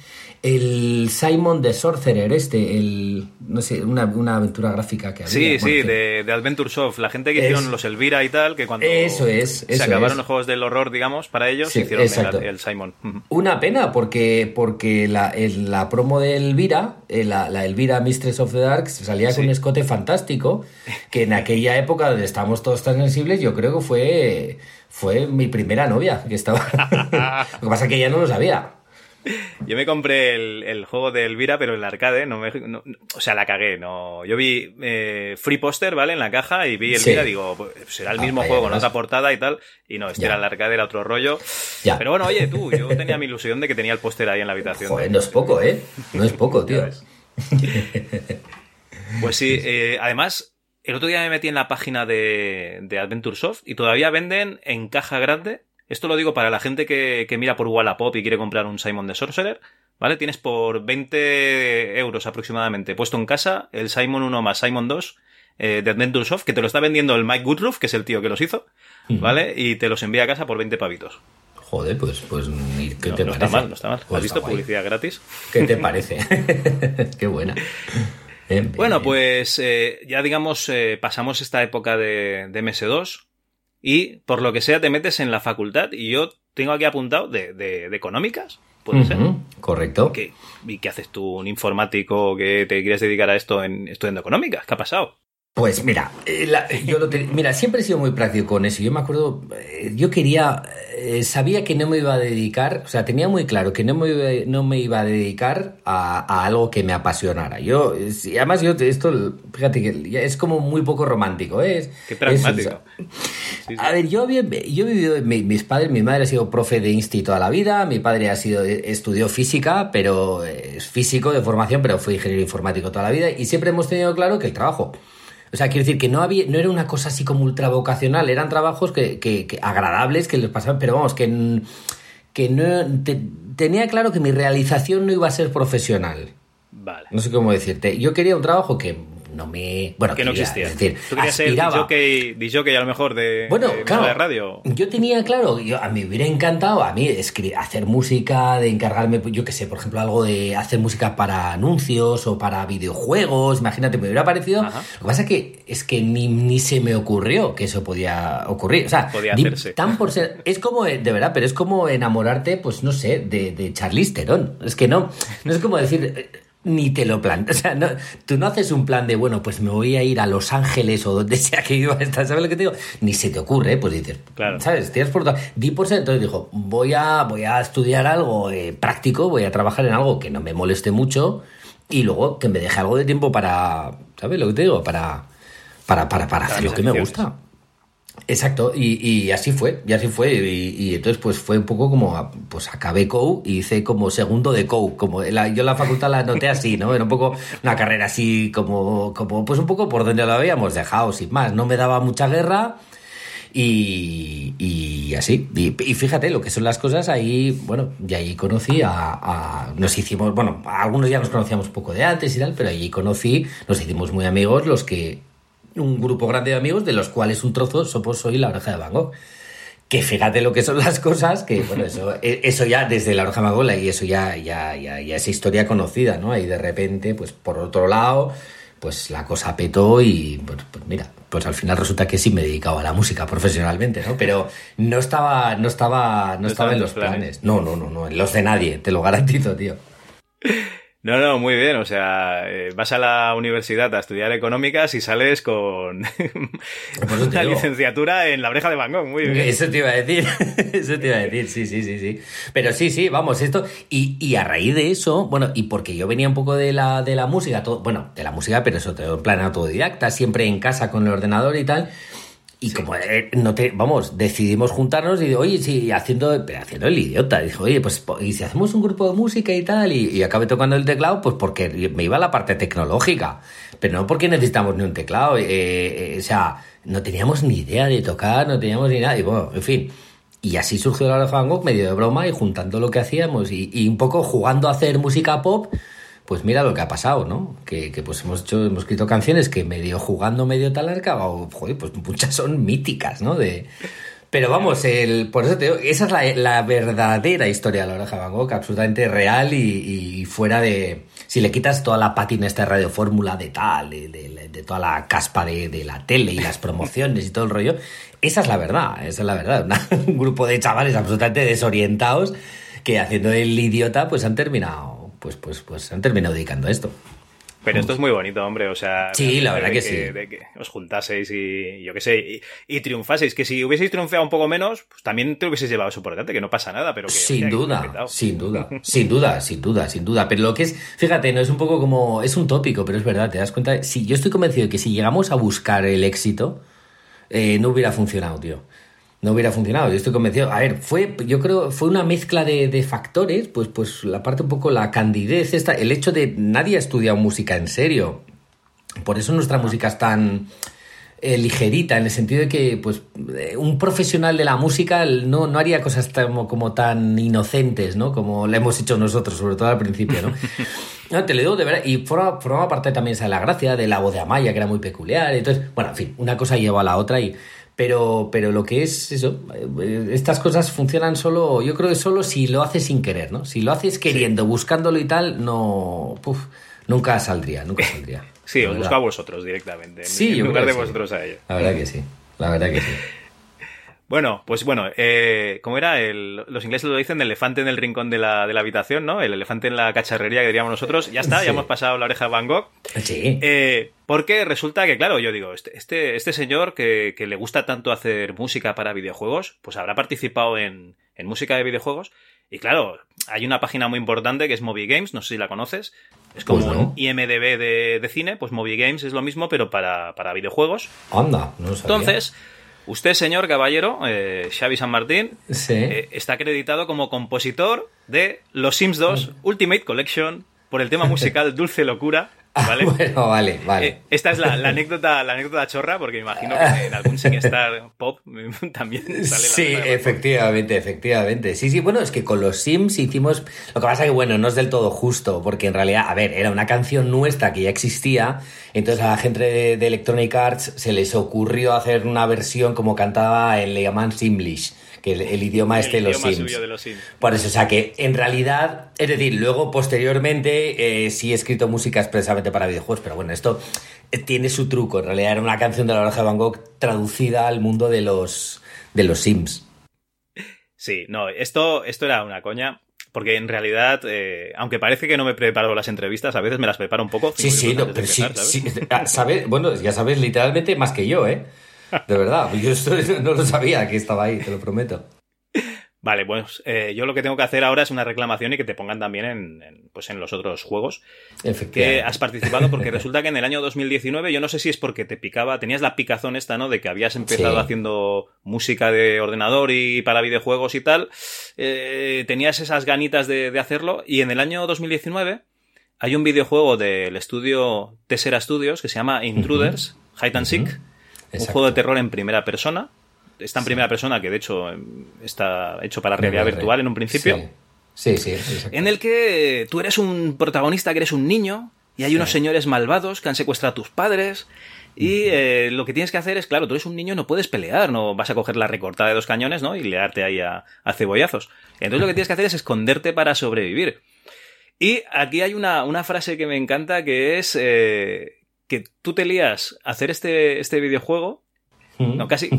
El Simon the Sorcerer, este, el, no sé, una, una aventura gráfica que había. Sí, bueno, sí, que- de, de Adventure Soft, la gente que Es- hicieron los Elvira y tal, que cuando Eso es, se eso acabaron es. los juegos del horror, digamos, para ellos, Sí, hicieron el, Simon. Una pena, porque, porque la, el- la promo de Elvira, eh, la, la Elvira Mistress of the Dark, salía con un escote fantástico, que en aquella época donde estábamos todos tan sensibles, yo creo que fue, fue mi primera novia, que estaba... [LAUGHS] lo que pasa es que ella no lo sabía. Yo me compré el, el juego de Elvira, pero en la arcade, no me, no- o sea, la cagué, no. Yo vi eh, Free Poster, ¿vale? En la caja y vi Elvira, Sí. digo, pues, será el mismo juego con otra portada y tal, y no, este Ya. era en la arcade, era otro rollo. Ya. Pero bueno, oye, tú, yo tenía mi ilusión de que tenía el póster ahí en la habitación. Joder, no es poco, ¿eh? No es poco, [LAUGHS] tío. Pues sí, [LAUGHS] eh, además, el otro día me metí en la página de, de Adventure Soft y todavía venden en caja grande. Esto lo digo para la gente que, que mira por Wallapop y quiere comprar un Simon the Sorcerer. ¿Vale? Tienes por 20 euros aproximadamente puesto en casa el Simon 1 más Simon 2 eh, de Adventure Soft, que te lo está vendiendo el Mike Goodruff, que es el tío que los hizo, ¿vale? Y te los envía a casa por 20 pavitos. Joder, pues, pues ¿y ¿qué No, te no parece? está mal, no está mal. Pues ¿Has visto guay. publicidad gratis? ¿Qué te parece? [LAUGHS] Qué buena. [LAUGHS] Bien, bien, Bueno, bien. pues eh, ya digamos, eh, pasamos esta época de, de MS2 y por lo que sea te metes en la facultad y yo tengo aquí apuntado de, de- de económicas, puede ser. Correcto. ¿Qué- ¿Y qué haces tú, un informático que te quieres dedicar a esto en estudiando económicas? ¿Qué ha pasado? Pues mira, eh, la- yo lo mira, siempre he sido muy práctico con eso. Yo me acuerdo, eh, yo quería, eh, sabía que no me iba a dedicar, o sea, tenía muy claro que no me iba, no me iba a dedicar a, a algo que me apasionara. Yo, además yo esto, fíjate que es como muy poco romántico, ¿eh? Qué pragmático. es- sí, sí. A ver, yo, había- yo he vivido, mi- mis padres, mi madre ha sido profe de insti toda la vida, mi padre ha sido, estudió física, pero es físico de formación, pero fue ingeniero informático toda la vida y siempre hemos tenido claro que el trabajo. O sea, quiero decir que no había, no era una cosa así como ultra vocacional, eran trabajos que, que- que agradables que les pasaban, pero vamos, que, que no te- tenía claro que mi realización no iba a ser profesional. Vale. No sé cómo decirte. Yo quería un trabajo que no me. Bueno, Que no quería, existía. Es decir, Tú querías ser aspiraba. disjockey, disjockey a lo mejor de, Bueno, de claro. de radio. Yo tenía claro, yo, a mí me hubiera encantado a mí escri- hacer música, de encargarme, yo que sé, por ejemplo, algo de hacer música para anuncios o para videojuegos. Imagínate, me hubiera parecido. Ajá. Lo que pasa es que es que ni, ni se me ocurrió que eso podía ocurrir. O sea, Podía hacerse. tan por ser. Es como, eh, de verdad, pero es como enamorarte, pues no sé, de, de Charlize Theron. Es que no, no es como decir. Eh, Ni te lo planteas. O sea, no, tú no haces un plan de, bueno, pues me voy a ir a Los Ángeles o donde [LAUGHS] sea que iba a estar. ¿Sabes lo que te digo? Ni se te ocurre, pues dices, Claro. ¿sabes? Tienes por todo. Di por ser. Entonces dijo, voy a, voy a estudiar algo eh, práctico, voy a trabajar en algo que no me moleste mucho y luego que me deje algo de tiempo para, ¿sabes lo que te digo? Para, para, para, para hacer lo que me gusta. Exacto, y, así fue, y así fue, y, entonces pues fue un poco como, a- pues acabé COU y hice como segundo de COU, como la- yo la facultad la noté así, ¿no? Era un poco una carrera así como, como pues un poco por donde lo habíamos dejado, sin más, no me daba mucha guerra y, y así, y, y fíjate lo que son las cosas, ahí, bueno, y ahí conocí a, a- nos hicimos, bueno, algunos ya nos conocíamos un poco de antes y tal, pero allí conocí, nos hicimos muy amigos los que un grupo grande de amigos, de los cuales un trozo soy la oreja de Van Gogh. Que fíjate lo que son las cosas, que bueno, eso, [LAUGHS] e- eso ya desde la oreja de Van Gogh, y eso ya, ya, ya, ya es historia conocida, ¿no? Y de repente, pues por otro lado, pues la cosa petó y pues, pues mira, pues al final resulta que sí me he dedicado a la música profesionalmente, ¿no? Pero no estaba, no estaba, no, estaba en los planes. planes. No, no, no, no, en los de nadie, te lo garantizo, tío. [LAUGHS] No, no, muy bien. O sea, eh, vas a la universidad a estudiar económicas y sales con [LAUGHS] una licenciatura en la oreja de Van Gogh. Muy bien. Eso te iba a decir, [LAUGHS] eso te iba a decir, sí, sí, sí, sí. Pero sí, sí, vamos, esto, y, y a raíz de eso, bueno, y porque yo venía un poco de la, de la música, todo, bueno, de la música, pero eso, todo en plan autodidacta, siempre en casa con el ordenador y tal, y como eh, no te, vamos, decidimos juntarnos y oye, sí, haciendo, haciendo el idiota, dijo, oye, pues, y si hacemos un grupo de música y tal, y, y acabé tocando el teclado, pues porque me iba a la parte tecnológica, pero no porque necesitamos ni un teclado, eh, eh, o sea, no teníamos ni idea de tocar, no teníamos ni nada, y bueno, en fin. Y así surgió la oreja de Van Gogh, medio de broma y juntando lo que hacíamos y, y un poco jugando a hacer música pop, pues mira lo que ha pasado, ¿no? Que, que, pues hemos hecho, hemos escrito canciones que medio jugando, medio tal han acabado, joder, pues muchas son míticas, ¿no? De, pero vamos, el, por eso te digo, esa es la, verdadera historia de la oreja Van Gogh, absolutamente real y, fuera de... Si le quitas toda la pátina esta radio fórmula de tal, de, de- toda la caspa de, la tele y las promociones y todo el rollo, esa es la verdad, esa es la verdad. [LAUGHS] Un grupo de chavales absolutamente desorientados que haciendo el idiota pues han terminado, pues, pues, pues han terminado dedicando a esto. Pero esto es muy bonito, hombre. O sea, Sí, la verdad de que sí. De que os juntaseis y yo qué sé, y, y triunfaseis. Que si hubieseis triunfado un poco menos, pues también te hubieseis llevado eso por delante, que no pasa nada, pero que. Sin duda, sin duda, [LAUGHS] sin duda, sin duda, sin duda. Pero lo que es, fíjate, no es un poco como, es un tópico, pero es verdad, te das cuenta. Si yo estoy convencido de que si llegamos a buscar el éxito, eh, no hubiera funcionado, tío. No hubiera funcionado, yo estoy convencido. A ver, fue, yo creo, fue una mezcla de, de factores, pues, pues la parte un poco, la candidez, esta, el hecho de nadie ha estudiado música en serio. Por eso nuestra música es tan eh, ligerita, en el sentido de que pues eh, un profesional de la música no, no haría cosas tan- como, como tan inocentes, ¿no? Como le hemos hecho nosotros, sobre todo al principio, ¿no? [LAUGHS] No, te lo digo de verdad, y forma, forma parte también esa de la gracia, de la voz de Amaya, que era muy peculiar, entonces, bueno, en fin, una cosa lleva a la otra y... Pero, pero lo que es eso, eh, estas cosas funcionan solo, yo creo que solo si lo haces sin querer, ¿no? Si lo haces queriendo, buscándolo y tal, no, puf, nunca saldría, nunca [LAUGHS] saldría. Sí, os busco a vosotros directamente. en- Sí, en yo lugar de sí. vosotros a ellos. La verdad que sí, la verdad que sí. [LAUGHS] Bueno, pues bueno, eh, ¿cómo era? El- los ingleses lo dicen elefante en el rincón de la, de la habitación, ¿no? El elefante en la cacharrería que diríamos nosotros. Ya está, Sí. ya hemos pasado la oreja de Van Gogh. Sí. Eh, porque resulta que, claro, yo digo, este, este, este señor que, que le gusta tanto hacer música para videojuegos, pues habrá participado en, en música de videojuegos. Y claro, hay una página muy importante que es Movie Games, no sé si la conoces. Es como Pues no. un IMDB de, de cine, pues Movie Games es lo mismo, pero para, para videojuegos. Anda, no lo sabía. Entonces, Usted, señor caballero, eh, Xavi San Martín, Sí. eh, está acreditado como compositor de Los Sims 2 Ultimate Collection por el tema musical Dulce Locura. [LAUGHS] ¿Vale? bueno, vale, vale. Eh, esta es la, la anécdota, la anécdota chorra, porque imagino que en algún SingStar Pop [LAUGHS] también sale la Sí, efectivamente, efectivamente. Sí, sí, bueno, es que con los Sims hicimos. Lo que pasa que, bueno, no es del todo justo, porque en realidad, a ver, era una canción nuestra que ya existía. Entonces a la gente de, de Electronic Arts se les ocurrió hacer una versión como cantaba en le llaman Simlish, que el, el idioma este de los idioma Sims. suyo de los Sims. Por eso, o sea que en realidad, es decir, luego posteriormente eh, sí he escrito música expresamente para videojuegos, pero bueno, esto eh, tiene su truco. En realidad era una canción de la oreja de Van Gogh traducida al mundo de los, de los Sims. Sí, no, esto, esto era una coña. Porque en realidad, eh, aunque parece que no me preparo las entrevistas, a veces me las preparo un poco. Sí, sí, no, pero sí, ¿sabes? sí, ah, ¿sabes? Bueno, ya sabes literalmente más que yo, ¿eh? De verdad, yo [LAUGHS] no lo sabía que estaba ahí, te lo prometo. Vale, pues eh, yo lo que tengo que hacer ahora es una reclamación y que te pongan también en, en, pues en los otros juegos que has participado, porque [LAUGHS] resulta que en el año 2019, yo no sé si es porque te picaba, tenías la picazón esta, ¿no? De que habías empezado Sí. haciendo música de ordenador y para videojuegos y tal, eh, tenías esas ganitas de, de hacerlo, y en el año 2019 hay un videojuego del estudio Tessera Studios que se llama Intruders, Hide and Seek, Exacto. juego de terror en primera persona. Está en primera persona, que de hecho em, está hecho para realidad VR. virtual en un principio Sí, sí, sí. en el que tú eres un protagonista que eres un niño y hay unos señores malvados que han secuestrado a tus padres y eh, lo que tienes que hacer es, claro, tú eres un niño, no puedes pelear, no vas a coger la recortada de dos cañones, ¿no? Y learte ahí a, a cebollazos. Entonces lo que tienes que hacer es esconderte para sobrevivir. Y aquí hay una, una frase que me encanta que es eh, que tú te lías a hacer este, este videojuego, no, casi...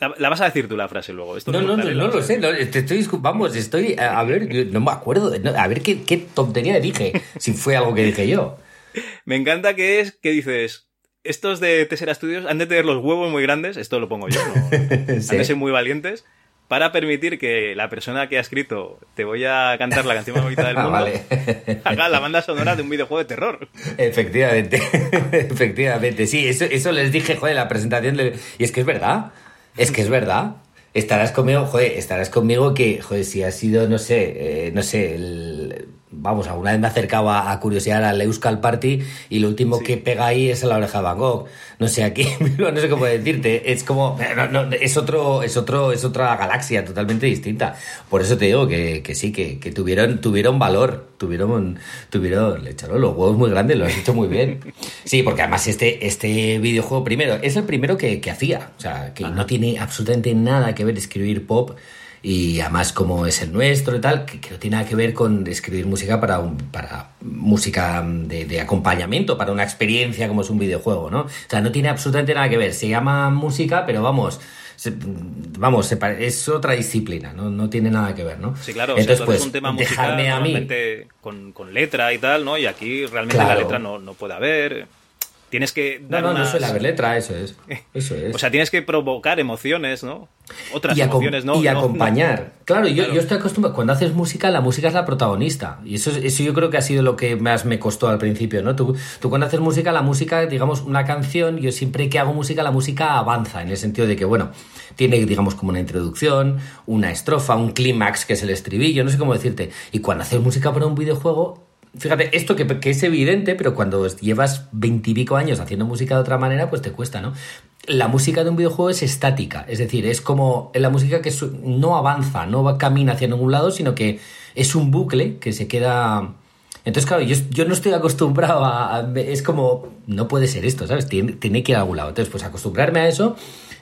La, la vas a decir tú la frase luego. Esto No, no, no, no lo sé. no, te estoy, vamos, estoy. A ver, no me acuerdo. no, a ver qué, qué tontería dije. [LAUGHS] Si fue algo que dije yo. Me encanta que es que dices, estos de Tessera Studios han de tener los huevos muy grandes, esto lo pongo yo, ¿no? [LAUGHS] han de ser muy valientes, para permitir que la persona que ha escrito Te voy a cantar la canción más bonita del Ah, mundo vale. [LAUGHS] haga la banda sonora de un videojuego de terror. Efectivamente, [LAUGHS] efectivamente. Sí, eso, eso les dije, joder, la presentación. de- Y es que es verdad. Es que es verdad. Estarás conmigo, joder, estarás conmigo que, joder, si ha sido, no sé, eh, no sé, el- vamos, alguna vez me he acercado a, curiosear al Euskal Party y lo último que pega ahí es a la oreja de Van Gogh. No sé, aquí, [LAUGHS] no sé cómo decirte, es como, no, no, es otro, es otro, es otra galaxia totalmente distinta. Por eso te digo que, que sí, que, que tuvieron, tuvieron valor, tuvieron, tuvieron, le echaron los huevos muy grandes, lo has hecho muy bien. Sí, porque además este, este videojuego primero, es el primero que, que hacía, o sea, que no tiene absolutamente nada que ver escribir pop y además como es el nuestro y tal, que, que no tiene nada que ver con escribir música para, un, para música de, de acompañamiento, para una experiencia como es un videojuego, ¿no? O sea, no tiene absolutamente nada que ver, se llama música, pero vamos... se- vamos, se es otra disciplina, ¿no? no tiene nada que ver, ¿no? Sí, claro, Entonces, o sea, pues, es un tema musical dejarme a mí. con, con letra y tal, ¿no? Y aquí realmente Claro. la letra no, no puede haber. Tienes que No, dar no, no unas- suele haber letra, eso es. [LAUGHS] Eso es. O sea, tienes que provocar emociones, ¿no? Otras y, emociones, ¿no? y No, no. acompañar. Claro, yo, Claro. yo estoy acostumbrado. Cuando haces música, la música es la protagonista. Y eso, es- eso yo creo que ha sido lo que más me costó al principio, ¿no? Tú, tú cuando haces música, la música, digamos, una canción, yo siempre que hago música, la música avanza, en el sentido de que, bueno, tiene, digamos, como una introducción, una estrofa, un clímax, que es el estribillo, no sé cómo decirte. Y cuando haces música para un videojuego, Fíjate, esto que, que es evidente, pero cuando llevas veintipico años haciendo música de otra manera, pues te cuesta, ¿no? La música de un videojuego es estática, es decir, es como la música que no avanza, no va, camina hacia ningún lado, sino que es un bucle que se queda... Entonces, claro, yo, yo no estoy acostumbrado a, a- Es como... No puede ser esto, ¿sabes? Tiene, tiene que ir a algún lado. Entonces, pues acostumbrarme a eso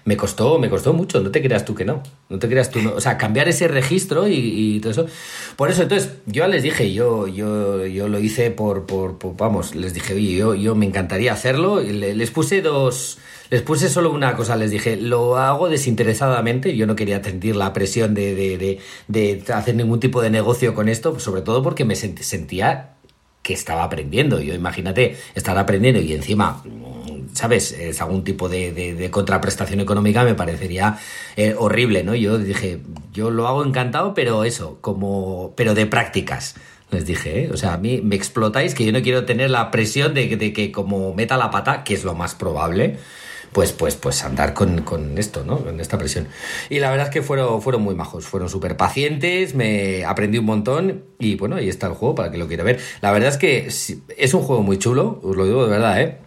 me costó, me costó mucho, no te creas tú que no. No te creas tú, no. O sea, cambiar ese registro y, todo eso. Por eso, entonces, yo les dije, yo, yo, yo lo hice por, por, vamos, les dije, oye, yo, yo me encantaría hacerlo. Y le- les puse dos, les puse solo una cosa, les dije, lo hago desinteresadamente, yo no quería sentir la presión de, de, de, de hacer ningún tipo de negocio con esto, sobre todo porque me sent- sentía que estaba aprendiendo. Yo imagínate estar aprendiendo y encima, ¿sabes? Es algún tipo de, contraprestación económica me parecería eh, horrible, ¿no? Yo dije, yo lo hago encantado, pero eso, como, pero de prácticas. Les dije, ¿eh? o sea, a mí me explotáis que yo no quiero tener la presión de, de que como meta la pata, que es lo más probable, pues, pues, pues andar con, con esto, ¿no? Con esta presión. Y la verdad es que fueron, fueron muy majos, fueron súper pacientes, me aprendí un montón y bueno, ahí está el juego para que lo quiera ver. La verdad es que es un juego muy chulo, os lo digo de verdad, ¿eh?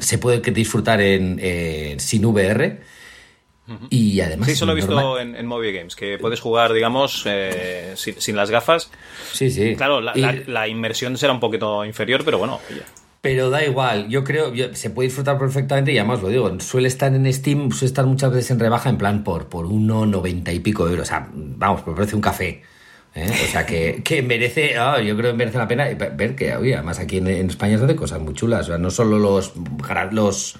Se puede disfrutar en, en sin VR. Y además. Sí, solo he visto en, en Movie Games, que puedes jugar, digamos, eh, sin, sin las gafas. Sí, sí. Claro, la, Y- la- la inmersión será un poquito inferior, pero bueno, oye. Pero da igual, yo creo, yo- se puede disfrutar perfectamente y además lo digo, suele estar en Steam, suele estar muchas veces en rebaja en plan por, por 1,90 y pico euros, o sea, vamos, me parece un café. ¿eh? O sea, que, [LAUGHS] que merece, ah, yo creo que merece la pena ver que, oye, además aquí en, en España se hacen cosas muy chulas, o sea, no solo los, los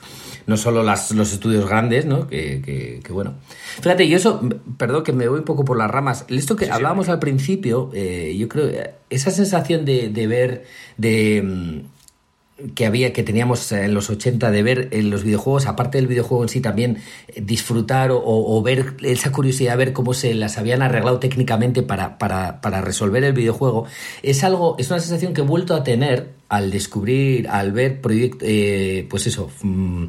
no solo las, los estudios grandes, ¿no? Que, que- que bueno. Fíjate, yo eso, perdón que me voy un poco por las ramas. Esto que hablábamos al principio, eh, yo creo, esa sensación de, de ver, de, mm, que había que teníamos en los 80 de ver en los videojuegos, aparte del videojuego en sí también eh, disfrutar o, ver esa curiosidad ver cómo se las habían arreglado técnicamente para, para, para resolver el videojuego, es algo, es una sensación que he vuelto a tener al descubrir, al ver proyectos, pues eso, mm,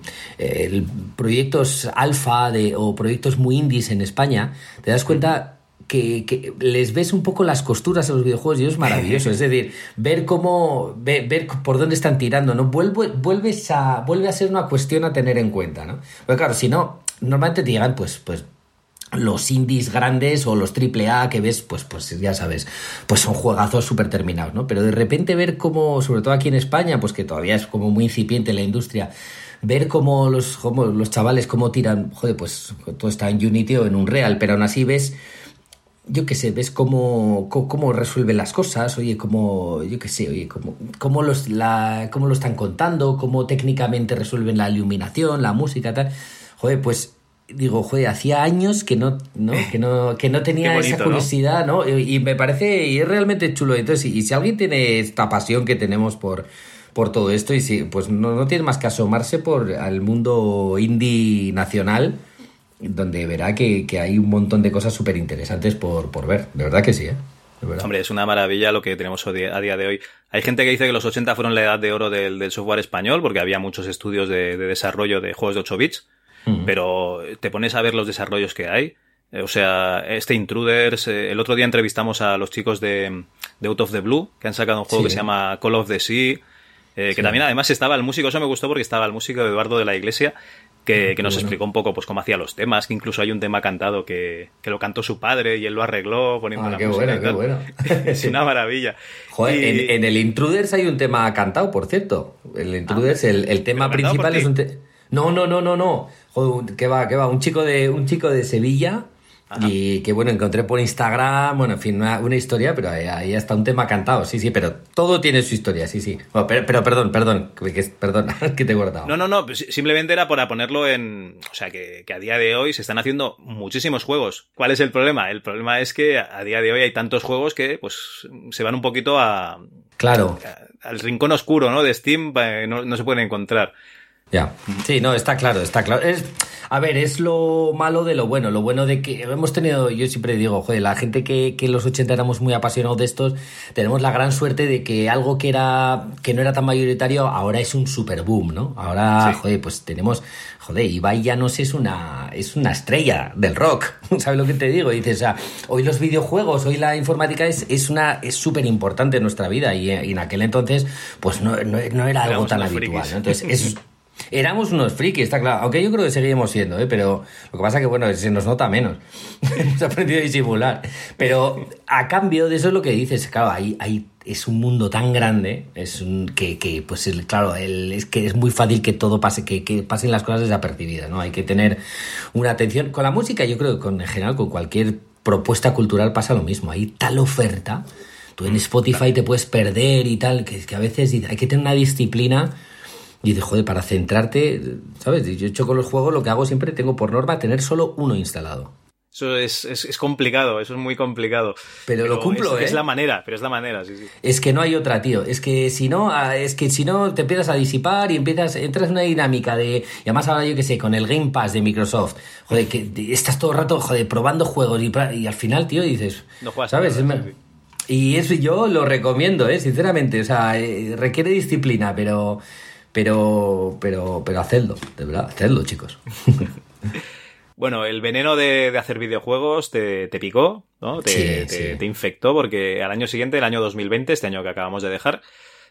proyectos alfa de, o proyectos muy indies en España, te das cuenta que, les ves un poco las costuras a los videojuegos y es maravilloso. es decir, ver cómo, ver, ver por dónde están tirando, ¿no? Vuelve, vuelves a, vuelve a ser una cuestión a tener en cuenta, ¿no? Porque claro, si no, normalmente te llegan, pues, pues, los indies grandes o los triple A que ves, pues, pues ya sabes, pues son juegazos súper terminados, ¿no? Pero de repente ver cómo, sobre todo aquí en España, pues que todavía es como muy incipiente la industria, ver cómo los, cómo los chavales cómo tiran, joder, pues todo está en Unity o en Unreal, pero aún así ves yo qué sé, ves cómo, cómo, cómo resuelven las cosas, oye, cómo, yo qué sé, oye, cómo, cómo, los, la, cómo lo están contando, cómo técnicamente resuelven la iluminación, la música, tal. Joder, pues digo, joder, hacía años que no, ¿no? Que no, que no tenía bonito, esa curiosidad, ¿no? Y, y me parece, y es realmente chulo. Entonces, y, si alguien tiene esta pasión que tenemos por, por todo esto, y si, pues no, no tiene más que asomarse por al mundo indie nacional donde verá que, que hay un montón de cosas súper interesantes por, por ver. De verdad que sí, ¿eh? Hombre, es una maravilla lo que tenemos a día de hoy. Hay gente que dice que los 80 fueron la edad de oro del, del software español, porque había muchos estudios de, de desarrollo de juegos de 8 bits, Ujú. pero te pones a ver los desarrollos que hay. O sea, este Intruders, eh, el otro día entrevistamos a los chicos de, de Out of the Blue, que han sacado un juego Sí. que se llama Call of the Sea, eh, que Sí. también además estaba el músico, eso me gustó porque estaba el músico Eduardo de la Iglesia, que, Ah, que nos bueno. explicó un poco pues cómo hacía los temas, que incluso hay un tema cantado que, que lo cantó su padre y él lo arregló poniendo Ah, la qué música bueno, y qué bueno. [LAUGHS] es una maravilla. Joder, Y- en, en el Intruders hay un tema cantado, por cierto. El Intruders, el, el tema Ah, ¿Pero cantado principal es un ti? te- No, no, no, no, no. Joder, que va, que va. Un chico de, un chico de Sevilla. Y que bueno, encontré por Instagram, bueno, en fin, una, una historia, pero ahí, ahí está un tema cantado, sí, sí, pero todo tiene su historia, sí, sí. Bueno, pero, pero perdón, perdón, que, perdón, [LAUGHS] que te he cortado. No, no, no, pues simplemente era para ponerlo en... O sea, que, que a día de hoy se están haciendo muchísimos juegos. ¿Cuál es el problema? El problema es que a día de hoy hay tantos juegos que pues se van un poquito a, Claro. a- al rincón oscuro, ¿no? De Steam, eh, no, no se pueden encontrar. Ya, sí, no, está claro, está claro. Es, a ver, es lo malo de lo bueno. Lo bueno de que hemos tenido, yo siempre digo, joder, la gente que, que en los 80 éramos muy apasionados de estos, tenemos la gran suerte de que algo que era que no era tan mayoritario ahora es un super boom, ¿no? Ahora, Sí. joder, pues tenemos, joder, Ibai Llanos es una, es una estrella del rock, [LAUGHS] ¿sabes lo que te digo? Dices, o sea, hoy los videojuegos, hoy la informática es, es una, es súper importante en nuestra vida y, y en aquel entonces, pues no, no, no era algo Éramos tan habitual. ¿no? Entonces, eso, Éramos unos frikis, está claro. Aunque yo creo que seguimos siendo, ¿eh? Pero lo que pasa que, bueno, se nos nota menos. [LAUGHS] Hemos aprendido a disimular. Pero a cambio de eso es lo que dices, claro, ahí, ahí es un mundo tan grande, es un, que, que, pues, el- claro, el- es que es muy fácil que todo pase, que, que pasen las cosas desapercibidas, ¿no? Hay que tener una atención. Con la música, yo creo que con, en general, con cualquier propuesta cultural pasa lo mismo. Hay tal oferta. Tú en Spotify te puedes perder y tal, que, que a veces hay que tener una disciplina y dices, joder, para centrarte, ¿sabes? Yo he hecho con los juegos lo que hago siempre, tengo por norma tener solo uno instalado. Eso es, es, es complicado, eso es muy complicado. Pero lo cumplo, es, Es ¿eh? la manera, pero es la manera, sí, sí. Es que no hay otra, tío. Es que si no, es que si no te empiezas a disipar y empiezas, entras en una dinámica de, y además ahora yo que sé, con el Game Pass de Microsoft, joder, que estás todo el rato, joder, probando juegos y, al final, tío, dices, No juegas ¿sabes? nada, Es sí. Y eso yo lo recomiendo, ¿eh? Sinceramente, o sea, eh, requiere disciplina, pero, Pero, pero, pero hacedlo, de verdad, hacedlo, chicos. [LAUGHS] Bueno, el veneno de, de hacer videojuegos te, te picó, ¿no? Te, Sí, te- sí. te infectó porque al año siguiente, el año 2020, este año que acabamos de dejar,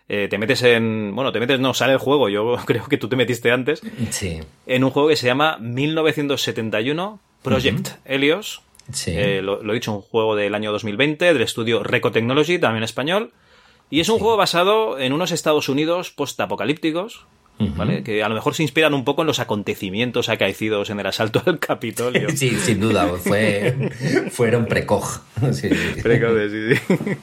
eh, te metes en... Bueno, te metes, no, sale el juego, yo [LAUGHS] creo que tú te metiste antes, Sí, en un juego que se llama 1971 Project Helios. sí. Eh, lo, lo he dicho, un juego del año 2020 del estudio Reco Technology, también español. Y es un juego basado en unos Estados Unidos postapocalípticos, ¿vale? Que a lo mejor se inspiran un poco en los acontecimientos acaecidos en el asalto al Capitolio. Sí, sin duda, fue, fueron precoj. Sí, sí. Precoces, sí, sí.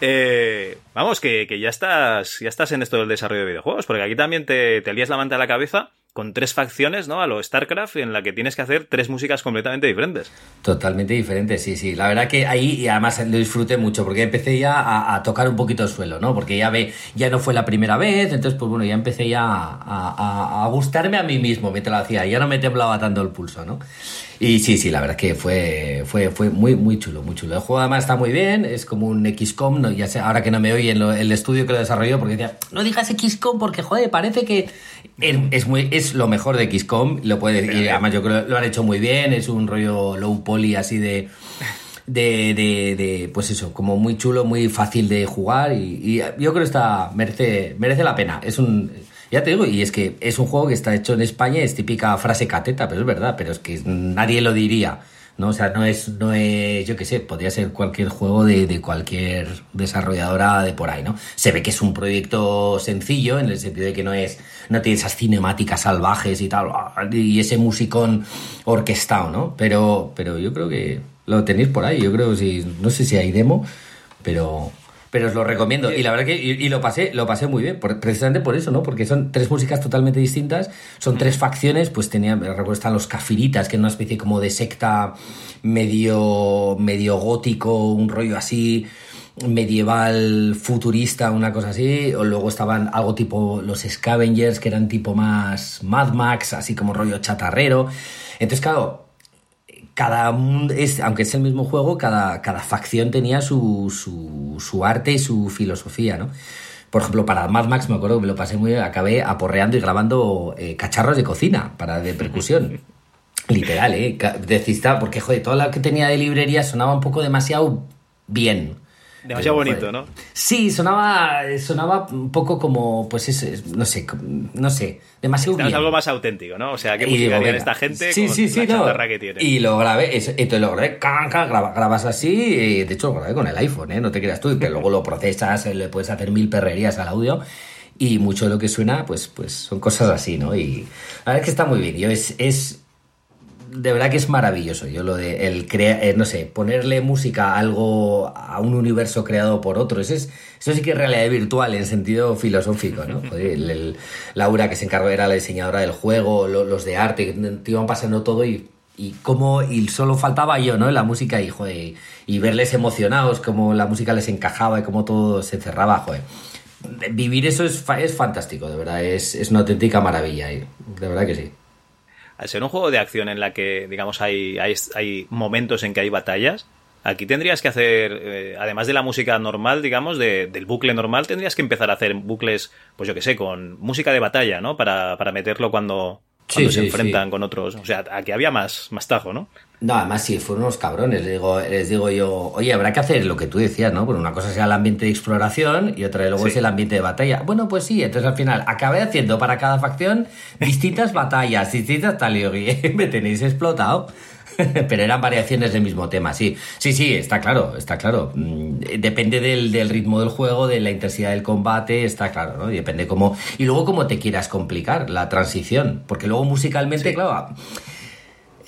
Eh, vamos, que, que ya estás ya estás en esto del desarrollo de videojuegos, porque aquí también te, te lías la manta a la cabeza con tres facciones, ¿no? A lo StarCraft, en la que tienes que hacer tres músicas completamente diferentes. Totalmente diferente, sí, sí. La verdad que ahí, y además lo disfruté mucho, porque empecé ya a, tocar un poquito el suelo, ¿no? Porque ya ve, ya no fue la primera vez, entonces, pues bueno, ya empecé ya a, a- a gustarme a mí mismo mientras lo hacía, ya no me temblaba tanto el pulso, ¿no? Y sí, sí, la verdad que fue, fue, fue muy, muy chulo, muy chulo. El juego además está muy bien, es como un XCOM, no, ya sé, ahora que no me oye en lo- el estudio que lo desarrolló, porque decía, no digas XCOM porque, joder, parece que es, es muy, es lo mejor de XCOM, lo puede, y además yo creo que lo han hecho muy bien, es un rollo low poly así de... De, de, de, pues eso, como muy chulo, muy fácil de jugar y, y yo creo que está, merece, merece la pena. Es un, ya te digo, y es que es un juego que está hecho en España, es típica frase cateta, pero es verdad, pero es que nadie lo diría. ¿no? O sea, no es, no es, yo qué sé, podría ser cualquier juego de, de cualquier desarrolladora de por ahí, ¿no? Se ve que es un proyecto sencillo, en el sentido de que no es, no tiene esas cinemáticas salvajes y tal, y ese musicón orquestado, ¿no? Pero, pero yo creo que lo tenéis por ahí, yo creo sí, no sé si hay demo, pero, pero os lo recomiendo. Y la verdad que y, y lo pasé, lo pasé muy bien, por- precisamente por eso, ¿no? Porque son tres músicas totalmente distintas, son tres facciones, pues tenía, me recuerdo están los cafiritas, que es una especie como de secta medio, medio gótico, un rollo así medieval futurista, una cosa así, o luego estaban algo tipo los Scavengers, que eran tipo más Mad Max, así como rollo chatarrero. Entonces, claro, cada es, aunque es el mismo juego, cada, cada facción tenía su, su, su arte y su filosofía, ¿no? Por ejemplo, para Mad Max me acuerdo que me lo pasé muy bien, acabé aporreando y grabando eh, cacharros de cocina para de percusión. [LAUGHS] Literal, ¿eh? Ca- De cista, porque, joder, toda la que tenía de librería sonaba un poco demasiado bien. Demasiado Pero, bonito, joder, ¿no? Sí, sonaba, sonaba un poco como, pues es, es- no sé, no sé, demasiado bien. algo más auténtico, ¿no? O sea, ¿qué Y música esta gente sí, con sí, sí, la no. que tiene? Y lo grabé, eso, y te lo grabé, can, can, graba- grabas así, y de hecho lo grabé con el iPhone, ¿eh? no te creas tú, pero luego lo procesas, eh, le puedes hacer mil perrerías al audio, y mucho de lo que suena, pues, pues son cosas así, ¿no? Y la verdad es que está muy bien, yo es, es de verdad que es maravilloso. Yo lo de el crea, eh, no sé, ponerle música a algo, a un universo creado por otro, eso, es, eso sí que es realidad virtual en sentido filosófico, ¿no? [LAUGHS] Joder, el- el- Laura que se encargó era la diseñadora del juego, lo- los de arte, que te iban pasando todo y y cómo y solo faltaba yo, ¿no? La música y joder, y verles emocionados, cómo la música les encajaba y cómo todo se cerraba, joder. Vivir eso es, es fantástico, de verdad, es, es una auténtica maravilla, de verdad que sí. Al ser un juego de acción en la que, digamos, hay, hay, hay momentos en que hay batallas, aquí tendrías que hacer, eh, además de la música normal, digamos, de- del bucle normal, tendrías que empezar a hacer bucles, pues yo que sé, con música de batalla, ¿no? Para, para meterlo cuando, cuando Sí, se sí, enfrentan sí. con otros. O sea, aquí había más, más tajo, ¿no? No, además sí, fueron unos cabrones. Les digo, les digo yo, oye, habrá que hacer lo que tú decías, ¿no? Bueno, una cosa sea el ambiente de exploración y otra luego Sí. es el ambiente de batalla. Bueno, pues sí, entonces al final acabé haciendo para cada facción distintas batallas, distintas tal y digo, [LAUGHS] me tenéis explotado. [LAUGHS] Pero eran variaciones del mismo tema, sí. Sí, sí, está claro, está claro. Mm, Depende del, del ritmo del juego, de la intensidad del combate, está claro, ¿no? Y depende cómo. Y luego cómo te quieras complicar la transición. Porque luego musicalmente, claro,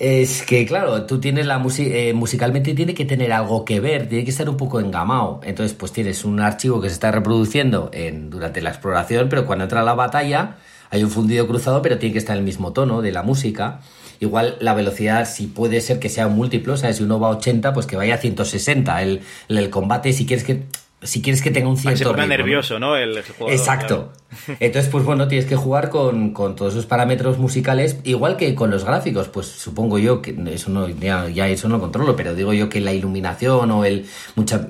es que, claro, tú tienes la música, musicalmente tiene que tener algo que ver, tiene que estar un poco engamado. Entonces, pues tienes un archivo que se está reproduciendo en, durante la exploración, pero cuando entra la batalla hay un fundido cruzado, pero tiene que estar en el mismo tono de la música. Igual la velocidad, si puede ser que sea múltiplo, ¿sabes? Si uno va a 80, pues que vaya a 160. El, el, el combate, si quieres que si quieres que tenga un cierto se ponga ritmo, nervioso, ¿no? El jugador, Exacto. claro. Entonces, pues bueno, tienes que jugar con, con todos esos parámetros musicales, igual que con los gráficos, pues supongo yo que eso no, ya, ya eso no lo controlo, pero digo yo que la iluminación o el mucha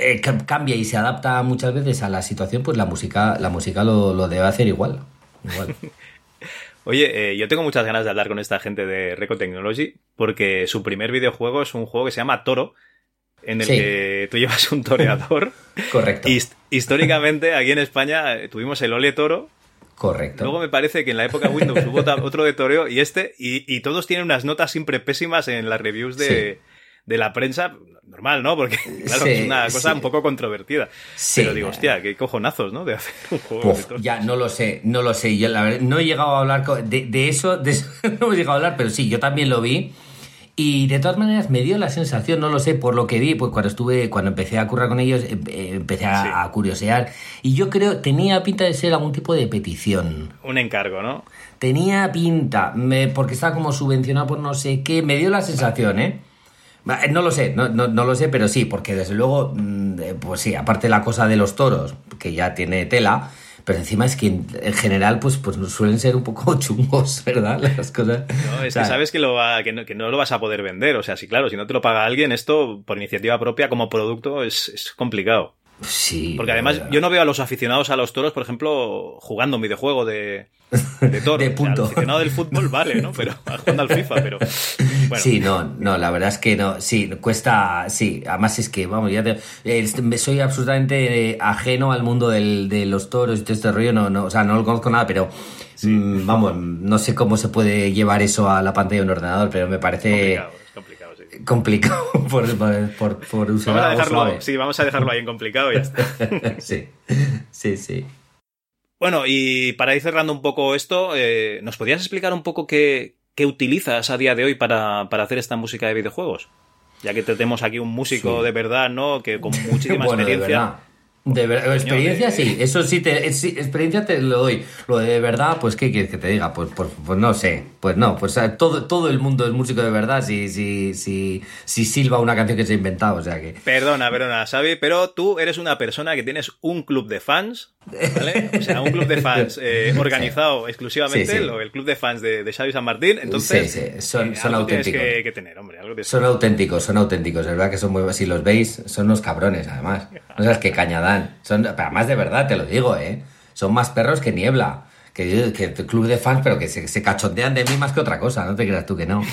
eh, ca- cambia y se adapta muchas veces a la situación, pues la música, la música lo, lo debe hacer igual. igual. [LAUGHS] Oye, eh, yo tengo muchas ganas de hablar con esta gente de Reco Technology porque su primer videojuego es un juego que se llama Toro, en el Sí. que tú llevas un toreador. [LAUGHS] Correcto. Hist- históricamente, aquí en España eh, tuvimos el Ole Toro. Correcto. Luego me parece que en la época Windows hubo [LAUGHS] otro de toreo y este, y, y todos tienen unas notas siempre pésimas en las reviews de, de la prensa. Normal, ¿no? Porque, claro, Sí, es una cosa un poco controvertida. Sí, Pero digo, hostia, qué cojonazos, ¿no? De hacer un juego de Uf, ya no lo sé, no lo sé. Yo la verdad, no he llegado a hablar de eso, de eso [LAUGHS] no hemos llegado a hablar, pero sí, yo también lo vi. Y de todas maneras me dio la sensación, no lo sé, por lo que vi, pues cuando estuve, cuando empecé a currar con ellos, em- eh, empecé a, Sí. a curiosear. Y yo creo, tenía pinta de ser algún tipo de petición. Un encargo, ¿no? Tenía pinta, me- porque estaba como subvencionado por no sé qué, me dio la sensación, ¿eh? Eh, No lo sé, no, no, no lo sé, pero sí, porque desde luego, mm, eh, pues sí, aparte la cosa de los toros, que ya tiene tela, pero encima es que en, en general, pues, pues suelen ser un poco [LAUGHS] chungos, ¿verdad? Las cosas. No, es O sea, que sabes que, lo va- que, no, que no lo vas a poder vender. O sea, sí, claro, si no te lo paga alguien, esto por iniciativa propia como producto es, es complicado. Sí. Porque además yo no veo a los aficionados a los toros, por ejemplo, jugando un videojuego de, de [LAUGHS] toros. De O sea, punto. el aficionado del fútbol vale, ¿no? Pero [LAUGHS] jugando al FIFA, pero bueno. Sí, no, no, la verdad es que no, sí, cuesta, sí, además es que, vamos, ya te, eh, soy absolutamente eh, ajeno al mundo del- de los toros y todo este rollo, no, no, o sea, no lo conozco nada, pero, mm, vamos, no sé cómo se puede llevar eso a la pantalla de un ordenador, pero me parece complicado, complicado, [LAUGHS] por, por, usar Vamos a dejarlo, suave. sí, vamos a dejarlo ahí en complicado y ya está. [LAUGHS] sí, sí, sí. Bueno, y para ir cerrando un poco esto, eh, ¿nos podrías explicar un poco qué, qué utilizas a día de hoy para, para hacer esta música de videojuegos? Ya que tenemos aquí un músico Sí. de verdad, ¿no? Que con [LAUGHS] muchísima Bueno, experiencia. De verdad, experiencia sí, eso sí, te, sí, experiencia te lo doy. Lo de verdad, pues ¿qué quieres que te diga? Pues, pues, pues no sé, pues no, pues todo, todo el mundo es músico de verdad si, si, si, si silba una canción que se ha inventado, o sea que... Perdona, perdona, Xavi, pero tú eres una persona que tienes un club de fans, ¿vale? O sea, un club de fans eh, [LAUGHS] organizado exclusivamente, Sí, sí. lo- el club de fans de, de Xavi San Martín. Entonces, Sí, sí, son- eh, son algo tienes auténticos. que, que tener, hombre. Algo tienes Son auténticos, son auténticos, es verdad que son muy... Si los veis, son unos cabrones, además. No sabes qué caña dan. Son, pero además de verdad, te lo digo, ¿eh? Son más perros que niebla. Que, que el club de fans, pero que se, se cachondean de mí más que otra cosa, no te creas tú que no. [LAUGHS]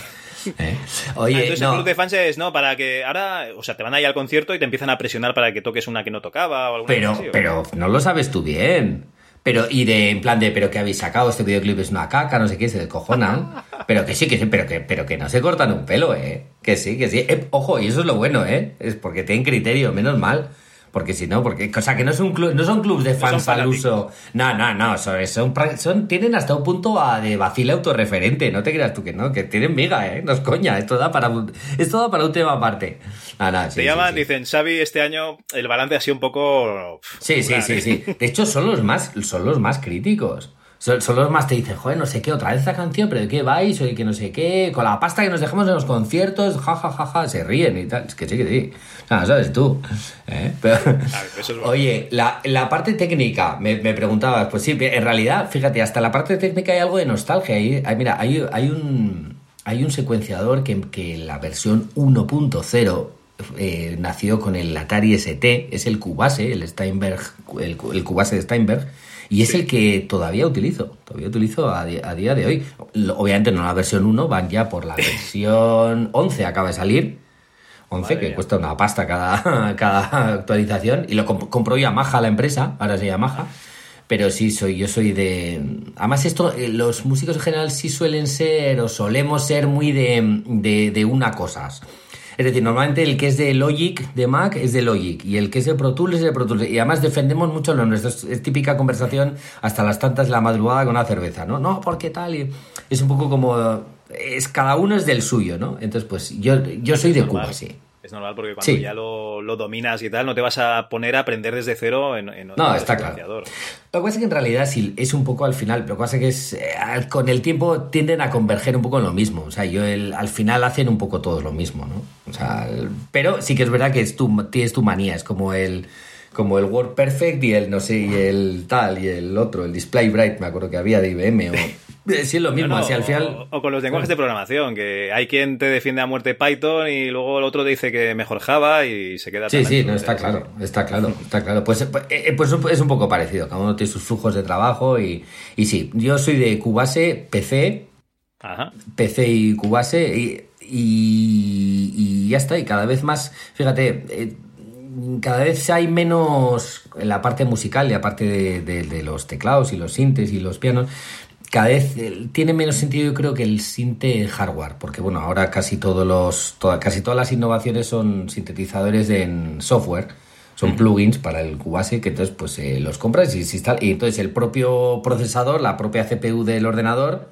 ¿Eh? Ah, Oye, Entonces no. el club de fans es, ¿no? Para que ahora, o sea, te van ahí al concierto y te empiezan a presionar para que toques una que no tocaba o alguna Pero, cosa así, ¿o? pero no lo sabes tú bien. Pero, y de, en plan de, pero que habéis sacado este videoclip es una caca, no sé qué, se descojonan. [LAUGHS] Pero que sí, que sí, pero que, pero que no se cortan un pelo, eh. Que sí, que sí. Eh, ojo, y eso es lo bueno, eh. Es porque tienen criterio, menos mal. Porque si no, porque, o sea, que no son club, no son clubs de fans al fanáticos. uso. No, no, no, son, son, son- tienen hasta un punto a- de vacile autorreferente, no te creas tú que no, que tienen miga, eh. No es coña, esto da para un, esto da para un tema aparte. Ah, no, sí, Te sí, llaman, sí. dicen, Xavi, este año el balance ha sido un poco... Sí, sí, sí, sí. De hecho, son los más, son los más críticos. Son los más te dicen, joder, no sé qué, otra vez esta canción, pero ¿de qué vais? Oye, que no sé qué, con la pasta que nos dejamos en los conciertos, ja, ja, ja, ja, se ríen y tal. Es que sí, que sí. O sea, sabes tú. ¿eh? [LAUGHS] Pero- ver, eso es bueno. Oye, la, la parte técnica, me, me preguntabas, pues sí, en realidad, fíjate, hasta la parte técnica hay algo de nostalgia. Hay, hay- mira, hay, hay un hay un secuenciador que, que la versión 1.0 eh, nació con el Atari ST, es el Cubase, el Steinberg, el, el Cubase de Steinberg, y es el que todavía utilizo, todavía utilizo a, a día de hoy. Obviamente no la versión 1, van ya por la versión 11, acaba de salir. 11, Madre que mía. cuesta una pasta cada, [LAUGHS] cada actualización. Y lo comp- compró Yamaha la empresa, ahora se Yamaha. Pero sí, soy, yo soy de. Además, esto, eh, los músicos en general sí suelen ser, o solemos ser muy de, de, de una cosas. Es decir, normalmente el que es de Logic, de Mac, es de Logic. Y el que es de Pro Tools es de Pro Tools. Y además defendemos mucho lo nuestro. Es, típica conversación hasta las tantas de la madrugada con una cerveza, ¿no? No, porque tal. Y es un poco como. Es, cada uno es del suyo, ¿no? Entonces, pues yo, yo soy de. Cuba, sí. Es normal porque cuando Sí. ya lo, lo dominas y tal, no te vas a poner a aprender desde cero en, en No, otro está claro. Lo que pasa es que en realidad sí, es un poco al final, pero lo que pasa es que es, eh, con el tiempo tienden a converger un poco en lo mismo. O sea, yo el- al final hacen un poco todos lo mismo, ¿no? O sea, el- pero sí que es verdad que es tu, tienes tu manía, es como el como el Word Perfect y el no sé, y el tal, y el otro, el Display Bright, me acuerdo que había de IBM o [LAUGHS] Sí, es lo mismo, No, al final... o, o con los lenguajes de programación, que hay quien te defiende a muerte Python y luego el otro te dice que mejor Java y se queda Sí, sí, no, está claro, está claro, está claro. Pues, eh, pues es un poco parecido, cada uno tiene sus flujos de trabajo y, y sí, yo soy de Cubase, PC, Ajá. PC y Cubase y, y, y ya está, y cada vez más, fíjate, eh, cada vez hay menos en la parte musical y aparte de, de- de los teclados y los sintes y los pianos, cada vez tiene menos sentido yo creo que el sinte hardware, porque bueno, ahora casi todos los, toda- casi todas las innovaciones son sintetizadores en software, son plugins para el Cubase que entonces pues eh, los compras y se instala y entonces el propio procesador, la propia CPU del ordenador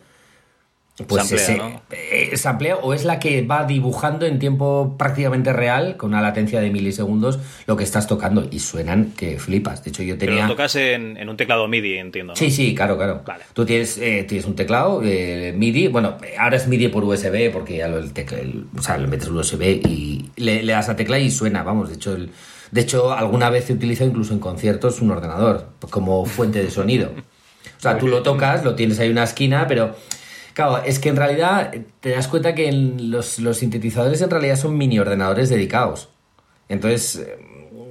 pues Samplea, ese- ¿no? eh, samplea o es la que va dibujando en tiempo prácticamente real, con una latencia de milisegundos, lo que estás tocando. Y suenan que flipas. De hecho, yo Pero tenía. lo tocas en, en un teclado MIDI, entiendo. ¿no? Sí, sí, claro, claro. Vale. Tú tienes, eh, tienes un teclado eh, MIDI, bueno, ahora es MIDI por USB porque ya lo, el tecla- el- o sea, le metes el USB y le, le das a tecla y suena, vamos, de hecho, el- de hecho alguna vez he utilizado incluso en conciertos un ordenador como fuente de sonido. O sea, tú lo tocas, lo tienes ahí en una esquina, pero claro, es que en realidad eh, te das cuenta que los, los sintetizadores en realidad son mini ordenadores dedicados. Entonces,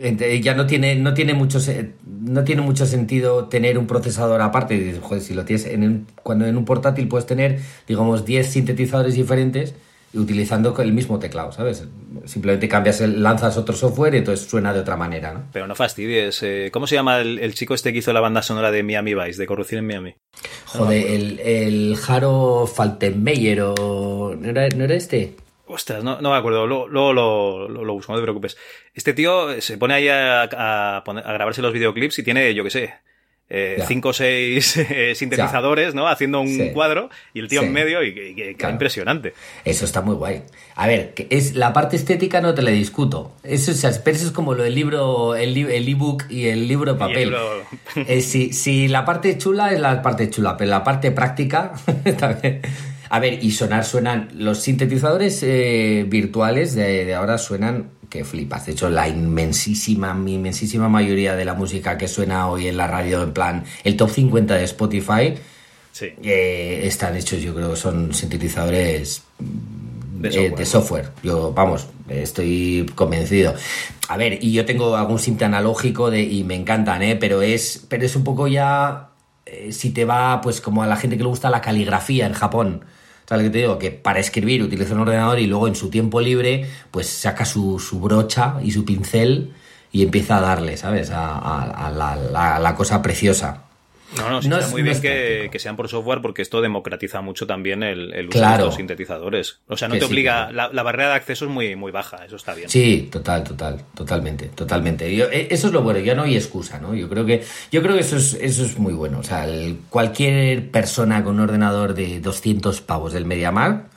eh, ya no tiene, no tiene mucho no tiene mucho sentido tener un procesador aparte. Joder, si lo tienes en un- cuando en un portátil puedes tener, digamos, 10 sintetizadores diferentes utilizando el mismo teclado, ¿sabes? Simplemente cambias, el, lanzas otro software y entonces suena de otra manera, ¿no? Pero no fastidies. eh, ¿Cómo se llama el, el chico este que hizo la banda sonora de Miami Vice, de Corrupción en Miami? Joder, el, el Jaro Faltenmeyer o... ¿No era, ¿no era este? Ostras, no, no me acuerdo. Luego, luego lo, lo, lo busco, no te preocupes. Este tío se pone ahí a, a grabarse los videoclips y tiene, yo qué sé, eh, cinco o seis eh, sintetizadores, ¿no? Haciendo un Sí. cuadro y el tío Sí. en medio y, que- que- que Claro. impresionante. Eso está muy guay. A ver, que es la parte estética no te la discuto. Eso, es- pero eso es como lo del libro, el li- el ebook y el libro de Y el papel. libro- [LAUGHS] Eh, si, si la parte chula es la parte chula, pero la parte práctica [LAUGHS] también. A ver, y sonar suenan. Los sintetizadores eh, virtuales de, de ahora suenan que flipas. De hecho, la inmensísima, inmensísima mayoría de la música que suena hoy en la radio, en plan, el top 50 de Spotify, Sí. eh, están hechos, yo creo son sintetizadores De eh, software. de software. Yo, vamos, estoy convencido. A ver, y yo tengo algún simple analógico de, y me encantan, ¿eh? Pero es, pero es un poco ya, eh, si te va, pues como a la gente que le gusta la caligrafía en Japón. ¿Sabes lo que te digo? Que para escribir utiliza un ordenador y luego en su tiempo libre, pues saca su, su brocha y su pincel y empieza a darle, ¿sabes? A, a- a la, la- la cosa preciosa. No, no, sí, No está es- muy no bien es que, sean por software porque esto democratiza mucho también el, el uso Claro. de los sintetizadores. O sea, no te sí, obliga, claro. la, la barrera de acceso es muy, muy baja, eso está bien. Sí, total, total, totalmente, totalmente. Yo- eh, eso es lo bueno, ya no hay excusa, ¿no? Yo creo que, yo creo que eso es, eso es muy bueno. O sea, el- cualquier persona con un ordenador de 200 pavos del MediaMarkt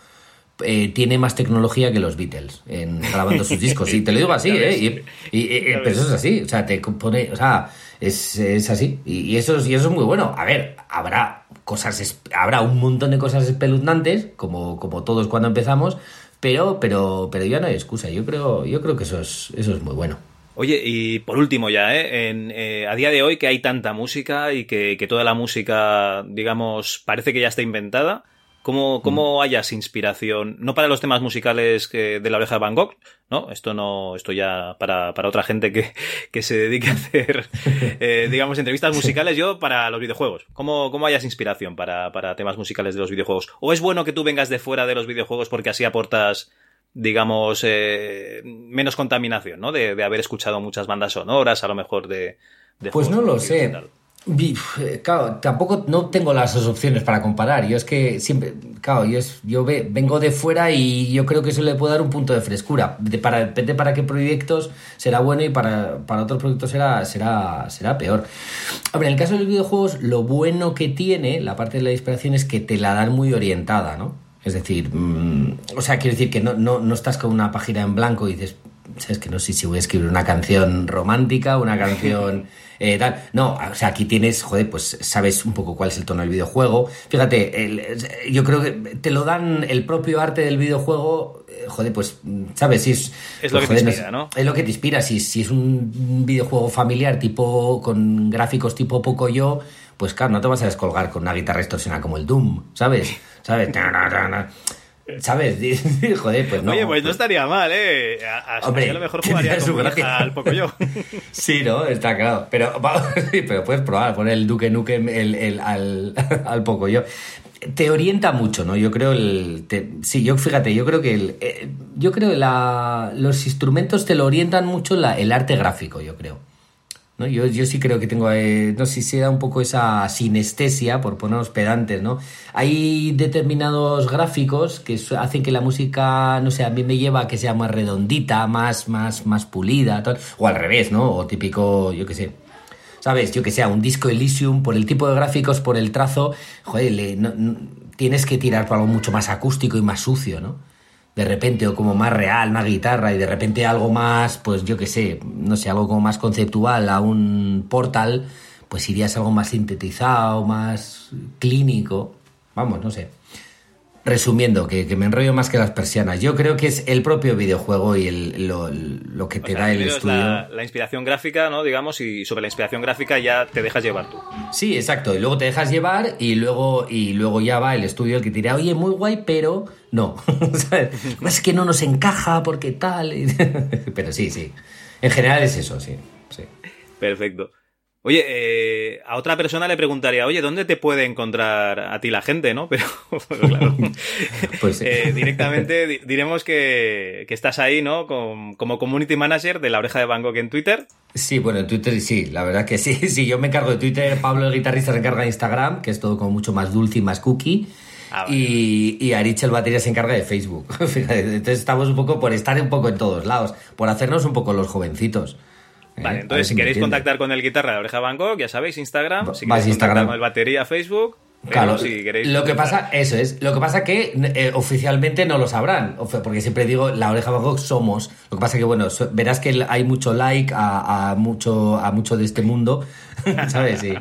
eh, tiene más tecnología que los Beatles en grabando sus discos. Y te lo digo así, [LAUGHS] ¿eh? Y, y- y- Ya pero eso es así. O sea, te pone, o sea, es, es así. Y, eso es, y eso es muy bueno. A ver, habrá cosas, habrá un montón de cosas espeluznantes, como, como todos cuando empezamos, pero, pero, pero ya no hay excusa. Yo creo, yo creo que eso es, eso es muy bueno. Oye, y por último ya, ¿eh? En, eh, a día de hoy que hay tanta música y que, que toda la música, digamos, parece que ya está inventada, ¿cómo, cómo hayas inspiración? No para los temas musicales que- de la oreja de Van Gogh, ¿no? Esto no, esto ya para, para otra gente que, que se dedique a hacer, [LAUGHS] eh, digamos, entrevistas musicales, yo para los videojuegos. ¿Cómo, cómo hayas inspiración para, para temas musicales de los videojuegos? ¿O es bueno que tú vengas de fuera de los videojuegos porque así aportas digamos, eh, menos contaminación, ¿no? De, de haber escuchado muchas bandas sonoras, a lo mejor de... de Pues no lo sé. tal. Claro, tampoco no tengo las dos opciones para comparar. Yo es que siempre, claro, yo, es- yo ve- vengo de fuera y yo creo que eso le puede dar un punto de frescura. De- para, depende para qué proyectos será bueno y para, para otros proyectos será, será, será peor. Hombre, en el caso de los videojuegos, lo bueno que tiene la parte de la inspiración es que te la dan muy orientada, ¿no? Es decir, mm, o sea, quiero decir que no, no, no estás con una página en blanco y dices, sabes que no sé si voy a escribir una canción romántica, una canción [LAUGHS] eh, tal. No, o sea, aquí tienes, joder, pues sabes un poco cuál es el tono del videojuego. Fíjate, el- yo creo que te lo dan el propio arte del videojuego, eh, joder, pues, sabes, si es... Es lo pues, que te inspira, ¿no? Es lo que te inspira. Si, si es un videojuego familiar tipo con gráficos tipo poco yo, pues claro, no te vas a descolgar con una guitarra distorsionada como el Doom, ¿sabes? [LAUGHS] ¿Sabes? ¿Sabes? [LAUGHS] Joder, pues no. Oye, pues no estaría mal, ¿eh? A, a- Hombre, a lo mejor jugaría [LAUGHS] al poco yo. [LAUGHS] Sí, ¿no? Está claro. Pero, pero puedes probar, poner el Duque Nukem el, el- al, al poco yo. Te orienta mucho, ¿no? Yo creo el. te- sí, yo fíjate, yo creo que el, eh, yo creo la, los instrumentos te lo orientan mucho la- el arte gráfico, yo creo. ¿No? Yo, yo sí creo que tengo, eh, no sé si da un poco esa sinestesia, por ponernos pedantes, ¿no? Hay determinados gráficos que hacen que la música, no sé, a mí me lleva a que sea más redondita, más, más, más pulida, tal, o al revés, ¿no? O típico, yo qué sé, ¿sabes? Yo que sea, un disco Elysium, por el tipo de gráficos, por el trazo, joder, le- no- tienes que tirar por algo mucho más acústico y más sucio, ¿no? De repente, o como más real, una guitarra, y de repente algo más, pues yo que sé, no sé, algo como más conceptual, a un portal, pues irías algo más sintetizado, más clínico, vamos, no sé. Resumiendo, que, que me enrollo más que las persianas. Yo creo que es el propio videojuego y el- lo, lo que O te sea, da el es estudio. la, la inspiración gráfica, ¿no? Digamos, y sobre la inspiración gráfica ya te dejas llevar tú. Sí, exacto. Y luego te dejas llevar y luego, y luego ya va el estudio el que te dirá, oye, muy guay, pero no. [LAUGHS] Es que no nos encaja porque tal. [LAUGHS] pero sí, sí. En general es eso, sí. sí. Perfecto. Oye, eh, a otra persona le preguntaría, oye, ¿dónde te puede encontrar a ti la gente, no? [LAUGHS] Pero, pero claro, Pues sí. [LAUGHS] eh, directamente di- diremos que, que estás ahí, ¿no? Con- como community manager de la oreja de Gogh en Twitter. Sí, bueno, en Twitter sí, la verdad que sí. [LAUGHS] Sí, yo me encargo de Twitter, Pablo el guitarrista se encarga de Instagram, que es todo como mucho más dulce y más cookie. Ah, vale. y, y Arich el batería se encarga de Facebook. Entonces estamos un poco por estar un poco en todos lados, por hacernos un poco los jovencitos. ¿Eh? Vale, entonces si queréis contactar con el guitarra de oreja Gogh, ya sabéis, Instagram. Si queréis Instagram. contactar con el batería, Facebook. Claro, si queréis lo que pasa, eso es, lo que pasa que eh, oficialmente no lo sabrán, porque siempre digo, la oreja Van Gogh somos, lo que pasa que bueno, so- verás que hay mucho like a, a mucho a mucho de este mundo, [LAUGHS] ¿sabes? Y,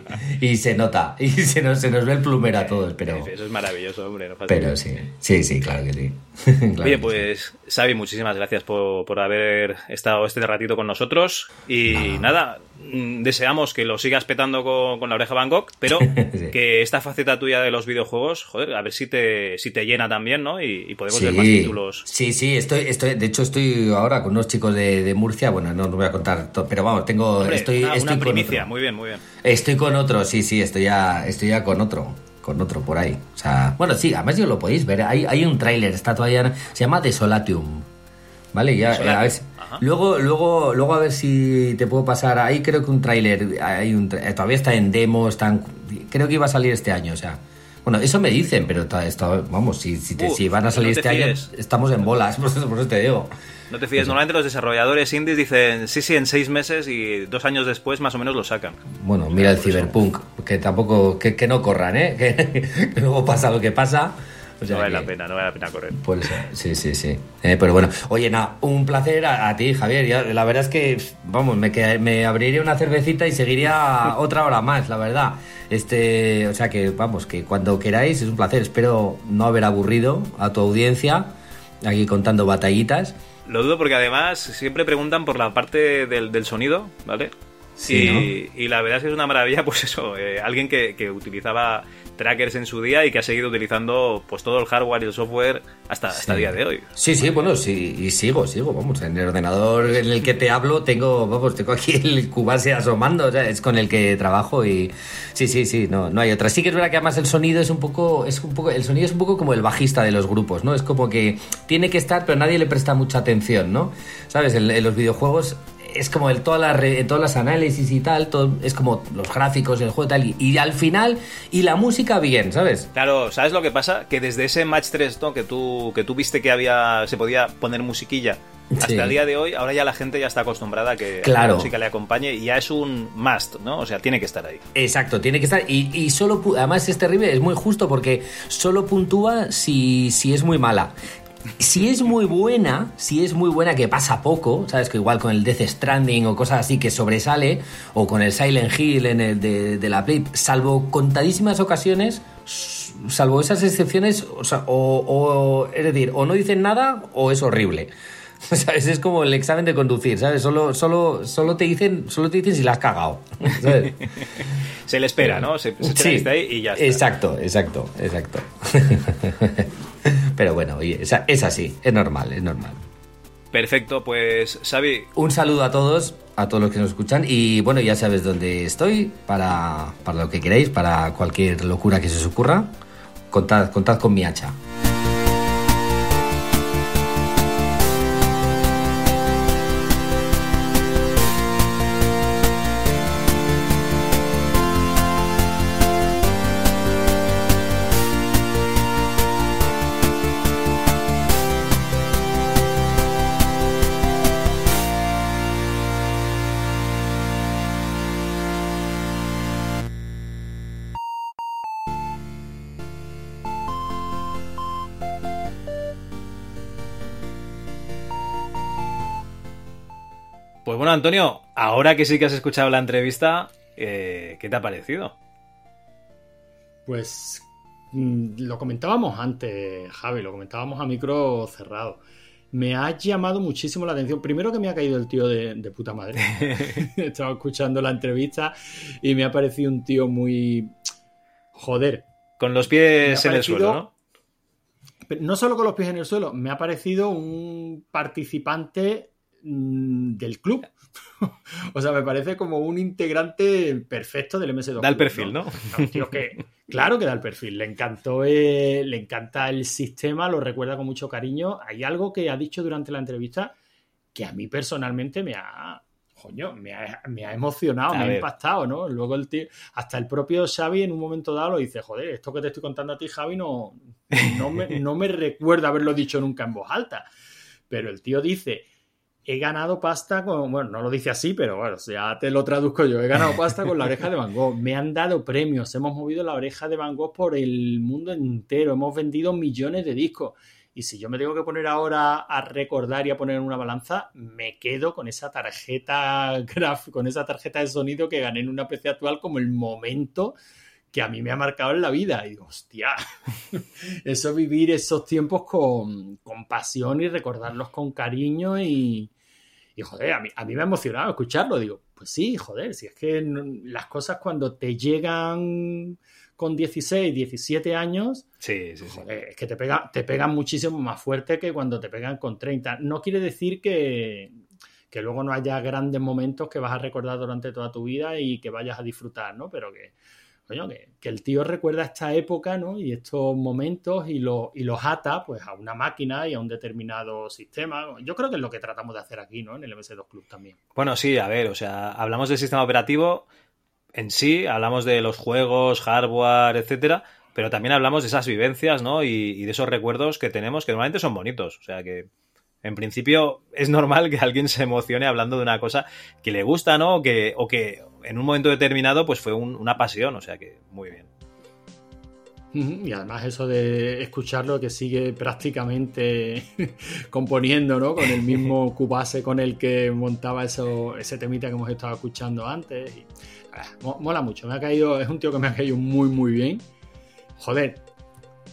y se nota, [LAUGHS] y se nos, se nos ve el plumero a todos, pero, Eso es maravilloso, hombre. no falta pero sí, sí, sí, claro que sí. [LAUGHS] Claro Oye, que pues, Xavi, muchísimas gracias por, por haber estado este ratito con nosotros. Y nada, deseamos que lo sigas petando con, con la oreja Gogh, pero [LAUGHS] Sí. que esta faceta tuya de los videojuegos, joder, a ver si te, si te llena también, ¿no? Y, y podemos Sí, ver más títulos. sí, sí, estoy, estoy, de hecho estoy ahora con unos chicos de, de Murcia, bueno, no os voy a contar, to- pero vamos, tengo, Hombre, estoy, una, estoy una con primicia, otro. muy bien, muy bien. Estoy con otro, sí, sí, estoy ya, estoy ya con otro, con otro por ahí. O sea, bueno, sí, además yo lo podéis ver. Hay, hay un tráiler, está todavía, se llama Desolatium. ¿Vale? Ya, Desolatium, a ver ajá. luego, luego, luego a ver si te puedo pasar. Ahí creo que un tráiler, hay un tra- todavía está en demo, está creo que iba a salir este año, o sea. Bueno, eso me dicen, pero ta- está- vamos, si, si, te- Uh, si van a salir no te este año, fíes. estamos en bolas, [LAUGHS] por eso, por eso te digo. No te fíes, normalmente los desarrolladores indies dicen sí, sí, en seis meses y dos años después más o menos lo sacan. Bueno, mira el Cyberpunk, que tampoco, que, que no corran, ¿eh? [LAUGHS] Que, que luego pasa lo que pasa. O sea no vale que- la pena, no vale la pena correr. Por eso, sí, sí, sí. Eh, pero bueno, oye, nada, un placer a, a ti, Javier. La verdad es que, vamos, me, qued- me abriría una cervecita y seguiría [LAUGHS] otra hora más, la verdad. Este, o sea que, vamos, que cuando queráis es un placer. Espero no haber aburrido a tu audiencia aquí contando batallitas. Lo dudo porque además siempre preguntan por la parte del, del sonido, ¿vale? Sí, y, y la verdad es que es una maravilla, pues eso, eh, alguien que, que utilizaba trackers en su día y que ha seguido utilizando pues todo el hardware y el software hasta, hasta el día de hoy. Sí, sí, bueno, sí, y sigo, sigo, vamos, en el ordenador en el que te hablo tengo, vamos, tengo aquí el Cubase asomando, o sea, es con el que trabajo y sí, sí, sí, no, no hay otra. Sí que es verdad que además el sonido es un poco, es un poco, el sonido es un poco como el bajista de los grupos, ¿no? Es como que tiene que estar, pero nadie le presta mucha atención, ¿no? ¿Sabes? En, en los videojuegos es como el todas las re- todas las análisis y tal, todo, es como los gráficos, el juego y tal, y, y al final, y la música bien, ¿sabes? Claro, ¿sabes lo que pasa? Que desde ese match 3 ¿no? que, tú, que tú viste que había se podía poner musiquilla hasta Sí. el día de hoy, ahora ya la gente ya está acostumbrada a que, Claro. la música le acompañe y ya es un must, ¿no? O sea, tiene que estar ahí. Exacto, tiene que estar. Y, y solo, además es terrible, es muy justo porque solo puntúa si, si es muy mala. Si es muy buena, si es muy buena que pasa poco, ¿sabes? Que igual con el Death Stranding o cosas así que sobresale, o con el Silent Hill en el de, de la Play, salvo contadísimas ocasiones, salvo esas excepciones, o, sea, o- o- es decir, o no dicen nada o es horrible. [LAUGHS] ¿Sabes? Es como el examen de conducir, ¿sabes? Solo, solo, solo te dicen, solo te dicen si la has cagado. [LAUGHS] ¿sabes? Se le espera, ¿no? Se, se Sí, ahí y ya está. Exacto, exacto, exacto. [LAUGHS] Pero bueno, oye, es, es así, es normal, es normal. Perfecto, pues Xavi, Un saludo a todos, a todos los que nos escuchan y bueno, ya sabes dónde estoy para, para lo que queráis, para cualquier locura que se os ocurra. Contad, contad con mi hacha. Antonio, ahora que sí que has escuchado la entrevista, eh, ¿qué te ha parecido? Pues mm, lo comentábamos antes, Javi, lo comentábamos a micro cerrado. Me ha llamado muchísimo la atención. Primero que me ha caído el tío de, de puta madre. [LAUGHS] [LAUGHS] Estaba escuchando la entrevista y me ha parecido un tío muy... Joder. Con los pies en el suelo, ¿no? Pero no solo con los pies en el suelo, me ha parecido un participante mm, del club. [LAUGHS] o sea, me parece como un integrante perfecto del MS2. Da el perfil, ¿no? Tío que, claro que da el perfil. Le encantó, eh, le encanta el sistema, lo recuerda con mucho cariño. Hay algo que ha dicho durante la entrevista que a mí personalmente me ha, coño, me ha, me ha emocionado, A me ha impactado, ¿no? Luego el tío, hasta el propio Xavi en un momento dado lo dice, joder, esto que te estoy contando a ti, Javi, no, no, me, [LAUGHS] no me recuerda haberlo dicho nunca en voz alta. Pero el tío dice, he ganado pasta con, bueno, no lo dice así, pero bueno, ya te lo traduzco yo, he ganado pasta con la oreja de Van Gogh, me han dado premios, hemos movido la oreja de Van Gogh por el mundo entero, hemos vendido millones de discos. Y si yo me tengo que poner ahora a recordar y a poner en una balanza, me quedo con esa tarjeta [LAUGHS] graf, con esa tarjeta de sonido que gané en una PC actual como el momento que a mí me ha marcado en la vida. Y digo, hostia, [LAUGHS] eso vivir esos tiempos con, con pasión y recordarlos con cariño y, y joder, a mí, a mí me ha emocionado escucharlo. Digo, pues sí, joder, si es que no- las cosas cuando te llegan con 16, 17 años, Sí, sí, sí. Joder, es que te, pega, te pegan muchísimo más fuerte que cuando te pegan con 30. No quiere decir que, que luego no haya grandes momentos que vas a recordar durante toda tu vida y que vayas a disfrutar, ¿no? Pero que, que, el tío recuerda esta época, ¿no? Y estos momentos y, lo- y los ata pues a una máquina y a un determinado sistema. Yo creo que es lo que tratamos de hacer aquí, ¿no? En el MS2 Club también. Bueno, sí, a ver, o sea, hablamos del sistema operativo en sí, hablamos de los juegos, hardware, etcétera, pero también hablamos de esas vivencias, ¿no? Y, de esos recuerdos que tenemos que normalmente son bonitos. O sea que, en principio, es normal que alguien se emocione hablando de una cosa que le gusta, ¿no? O que en un momento determinado, pues fue un- una pasión. O sea que, muy bien. Y además eso de escucharlo que sigue prácticamente [LAUGHS] componiendo, ¿no? Con el mismo [LAUGHS] cubase con el que montaba eso, ese temita que hemos estado escuchando antes. Y, ah, mo- mola mucho, me ha caído, es un tío que me ha caído muy muy bien. Joder,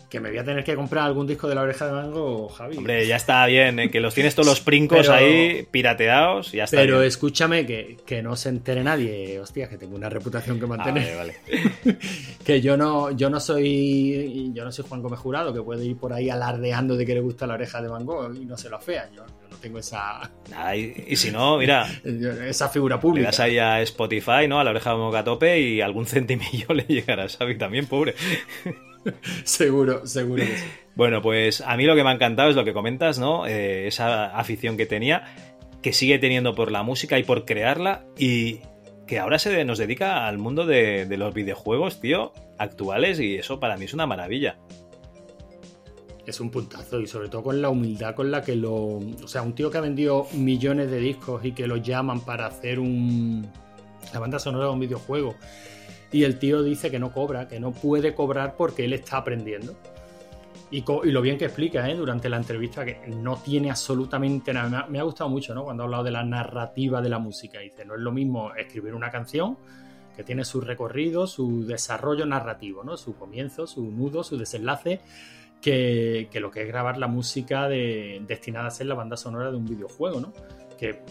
que me voy a tener que comprar algún disco de la oreja de mango, Javi. Hombre, ya está bien, ¿eh? que los tienes todos los [LAUGHS] princos Pero- ahí pirateados, ya está Pero bien. escúchame, que, que no se entere nadie. Hostia, que tengo una reputación que Ah, mantener. vale, vale. [LAUGHS] que yo no, yo no soy yo no soy Juan Gómez Jurado, que puede ir por ahí alardeando de que le gusta la oreja de Van Gogh y no se lo afea. Yo, yo no tengo esa, Nada, y, y si no, mira, [LAUGHS] esa figura le pública. das ahí a Spotify, ¿no? A la oreja de Moca a tope y algún centimillo le llegará a Xavi también, pobre. [LAUGHS] Seguro, seguro que sí. Bueno, pues a mí lo que me ha encantado es lo que comentas, ¿no? Eh, esa afición que tenía, que sigue teniendo por la música y por crearla y que ahora se nos dedica al mundo de, de los videojuegos, tío, actuales y eso para mí es una maravilla. Es un puntazo y sobre todo con la humildad con la que lo... O sea, un tío que ha vendido millones de discos y que lo llaman para hacer un... La banda sonora de un videojuego. Y el tío dice que no cobra, que no puede cobrar porque él está aprendiendo. y, lo bien que explica ¿eh? durante la entrevista, que no tiene absolutamente nada. Me ha, gustado mucho ¿no? cuando ha hablado de la narrativa de la música. Dice, no es lo mismo escribir una canción que tiene su recorrido, su desarrollo narrativo, ¿no? su comienzo, su nudo, su desenlace, que, lo que es grabar la música de, destinada a ser la banda sonora de un videojuego, ¿no? que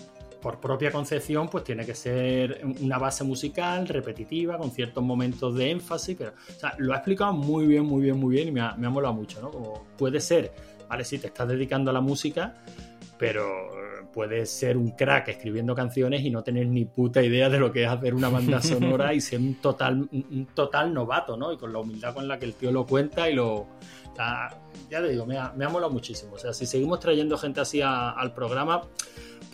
por propia concepción, pues tiene que ser una base musical repetitiva, con ciertos momentos de énfasis, pero o sea, lo ha explicado muy bien, muy bien, muy bien y me ha, me ha molado mucho, ¿no? Como puede ser, vale, sí, te estás dedicando a la música, pero puedes ser un crack escribiendo canciones y no tener ni puta idea de lo que es hacer una banda [LAUGHS] sonora y ser un total, un total novato, ¿no? Y con la humildad con la que el tío lo cuenta y lo... Sea, ya te digo, me ha, me ha molado muchísimo. O sea, si seguimos trayendo gente así a, al programa,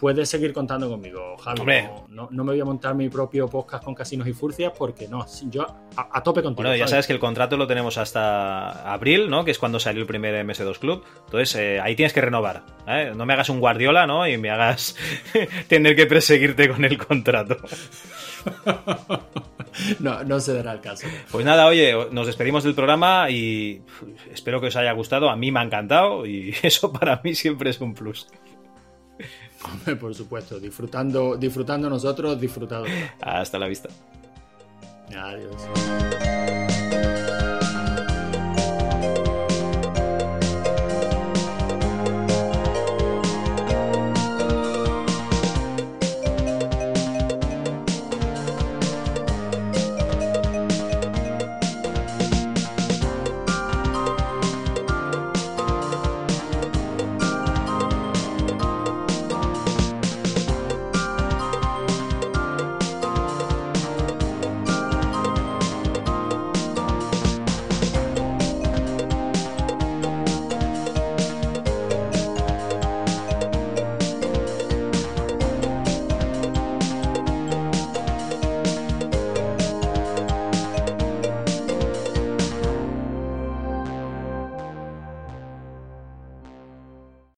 puedes seguir contando conmigo, Javi. No, no, no, me voy a montar mi propio podcast con casinos y furcias porque no, yo a, a tope contigo. Bueno, ya sabes que el contrato lo tenemos hasta abril, ¿no? Que es cuando salió el primer MS2 Club. Entonces, eh, ahí tienes que renovar. ¿eh? No me hagas un Guardiola, ¿no? Y me hagas [LAUGHS] tener que perseguirte con el contrato. [LAUGHS] no, no se dará el caso. Pues nada, oye, nos despedimos del programa y espero que os haya gustado. A mí me ha encantado y [LAUGHS] eso para mí siempre es un plus. Hombre, por supuesto, disfrutando, disfrutando nosotros, disfrutado. Hasta la vista. Adiós.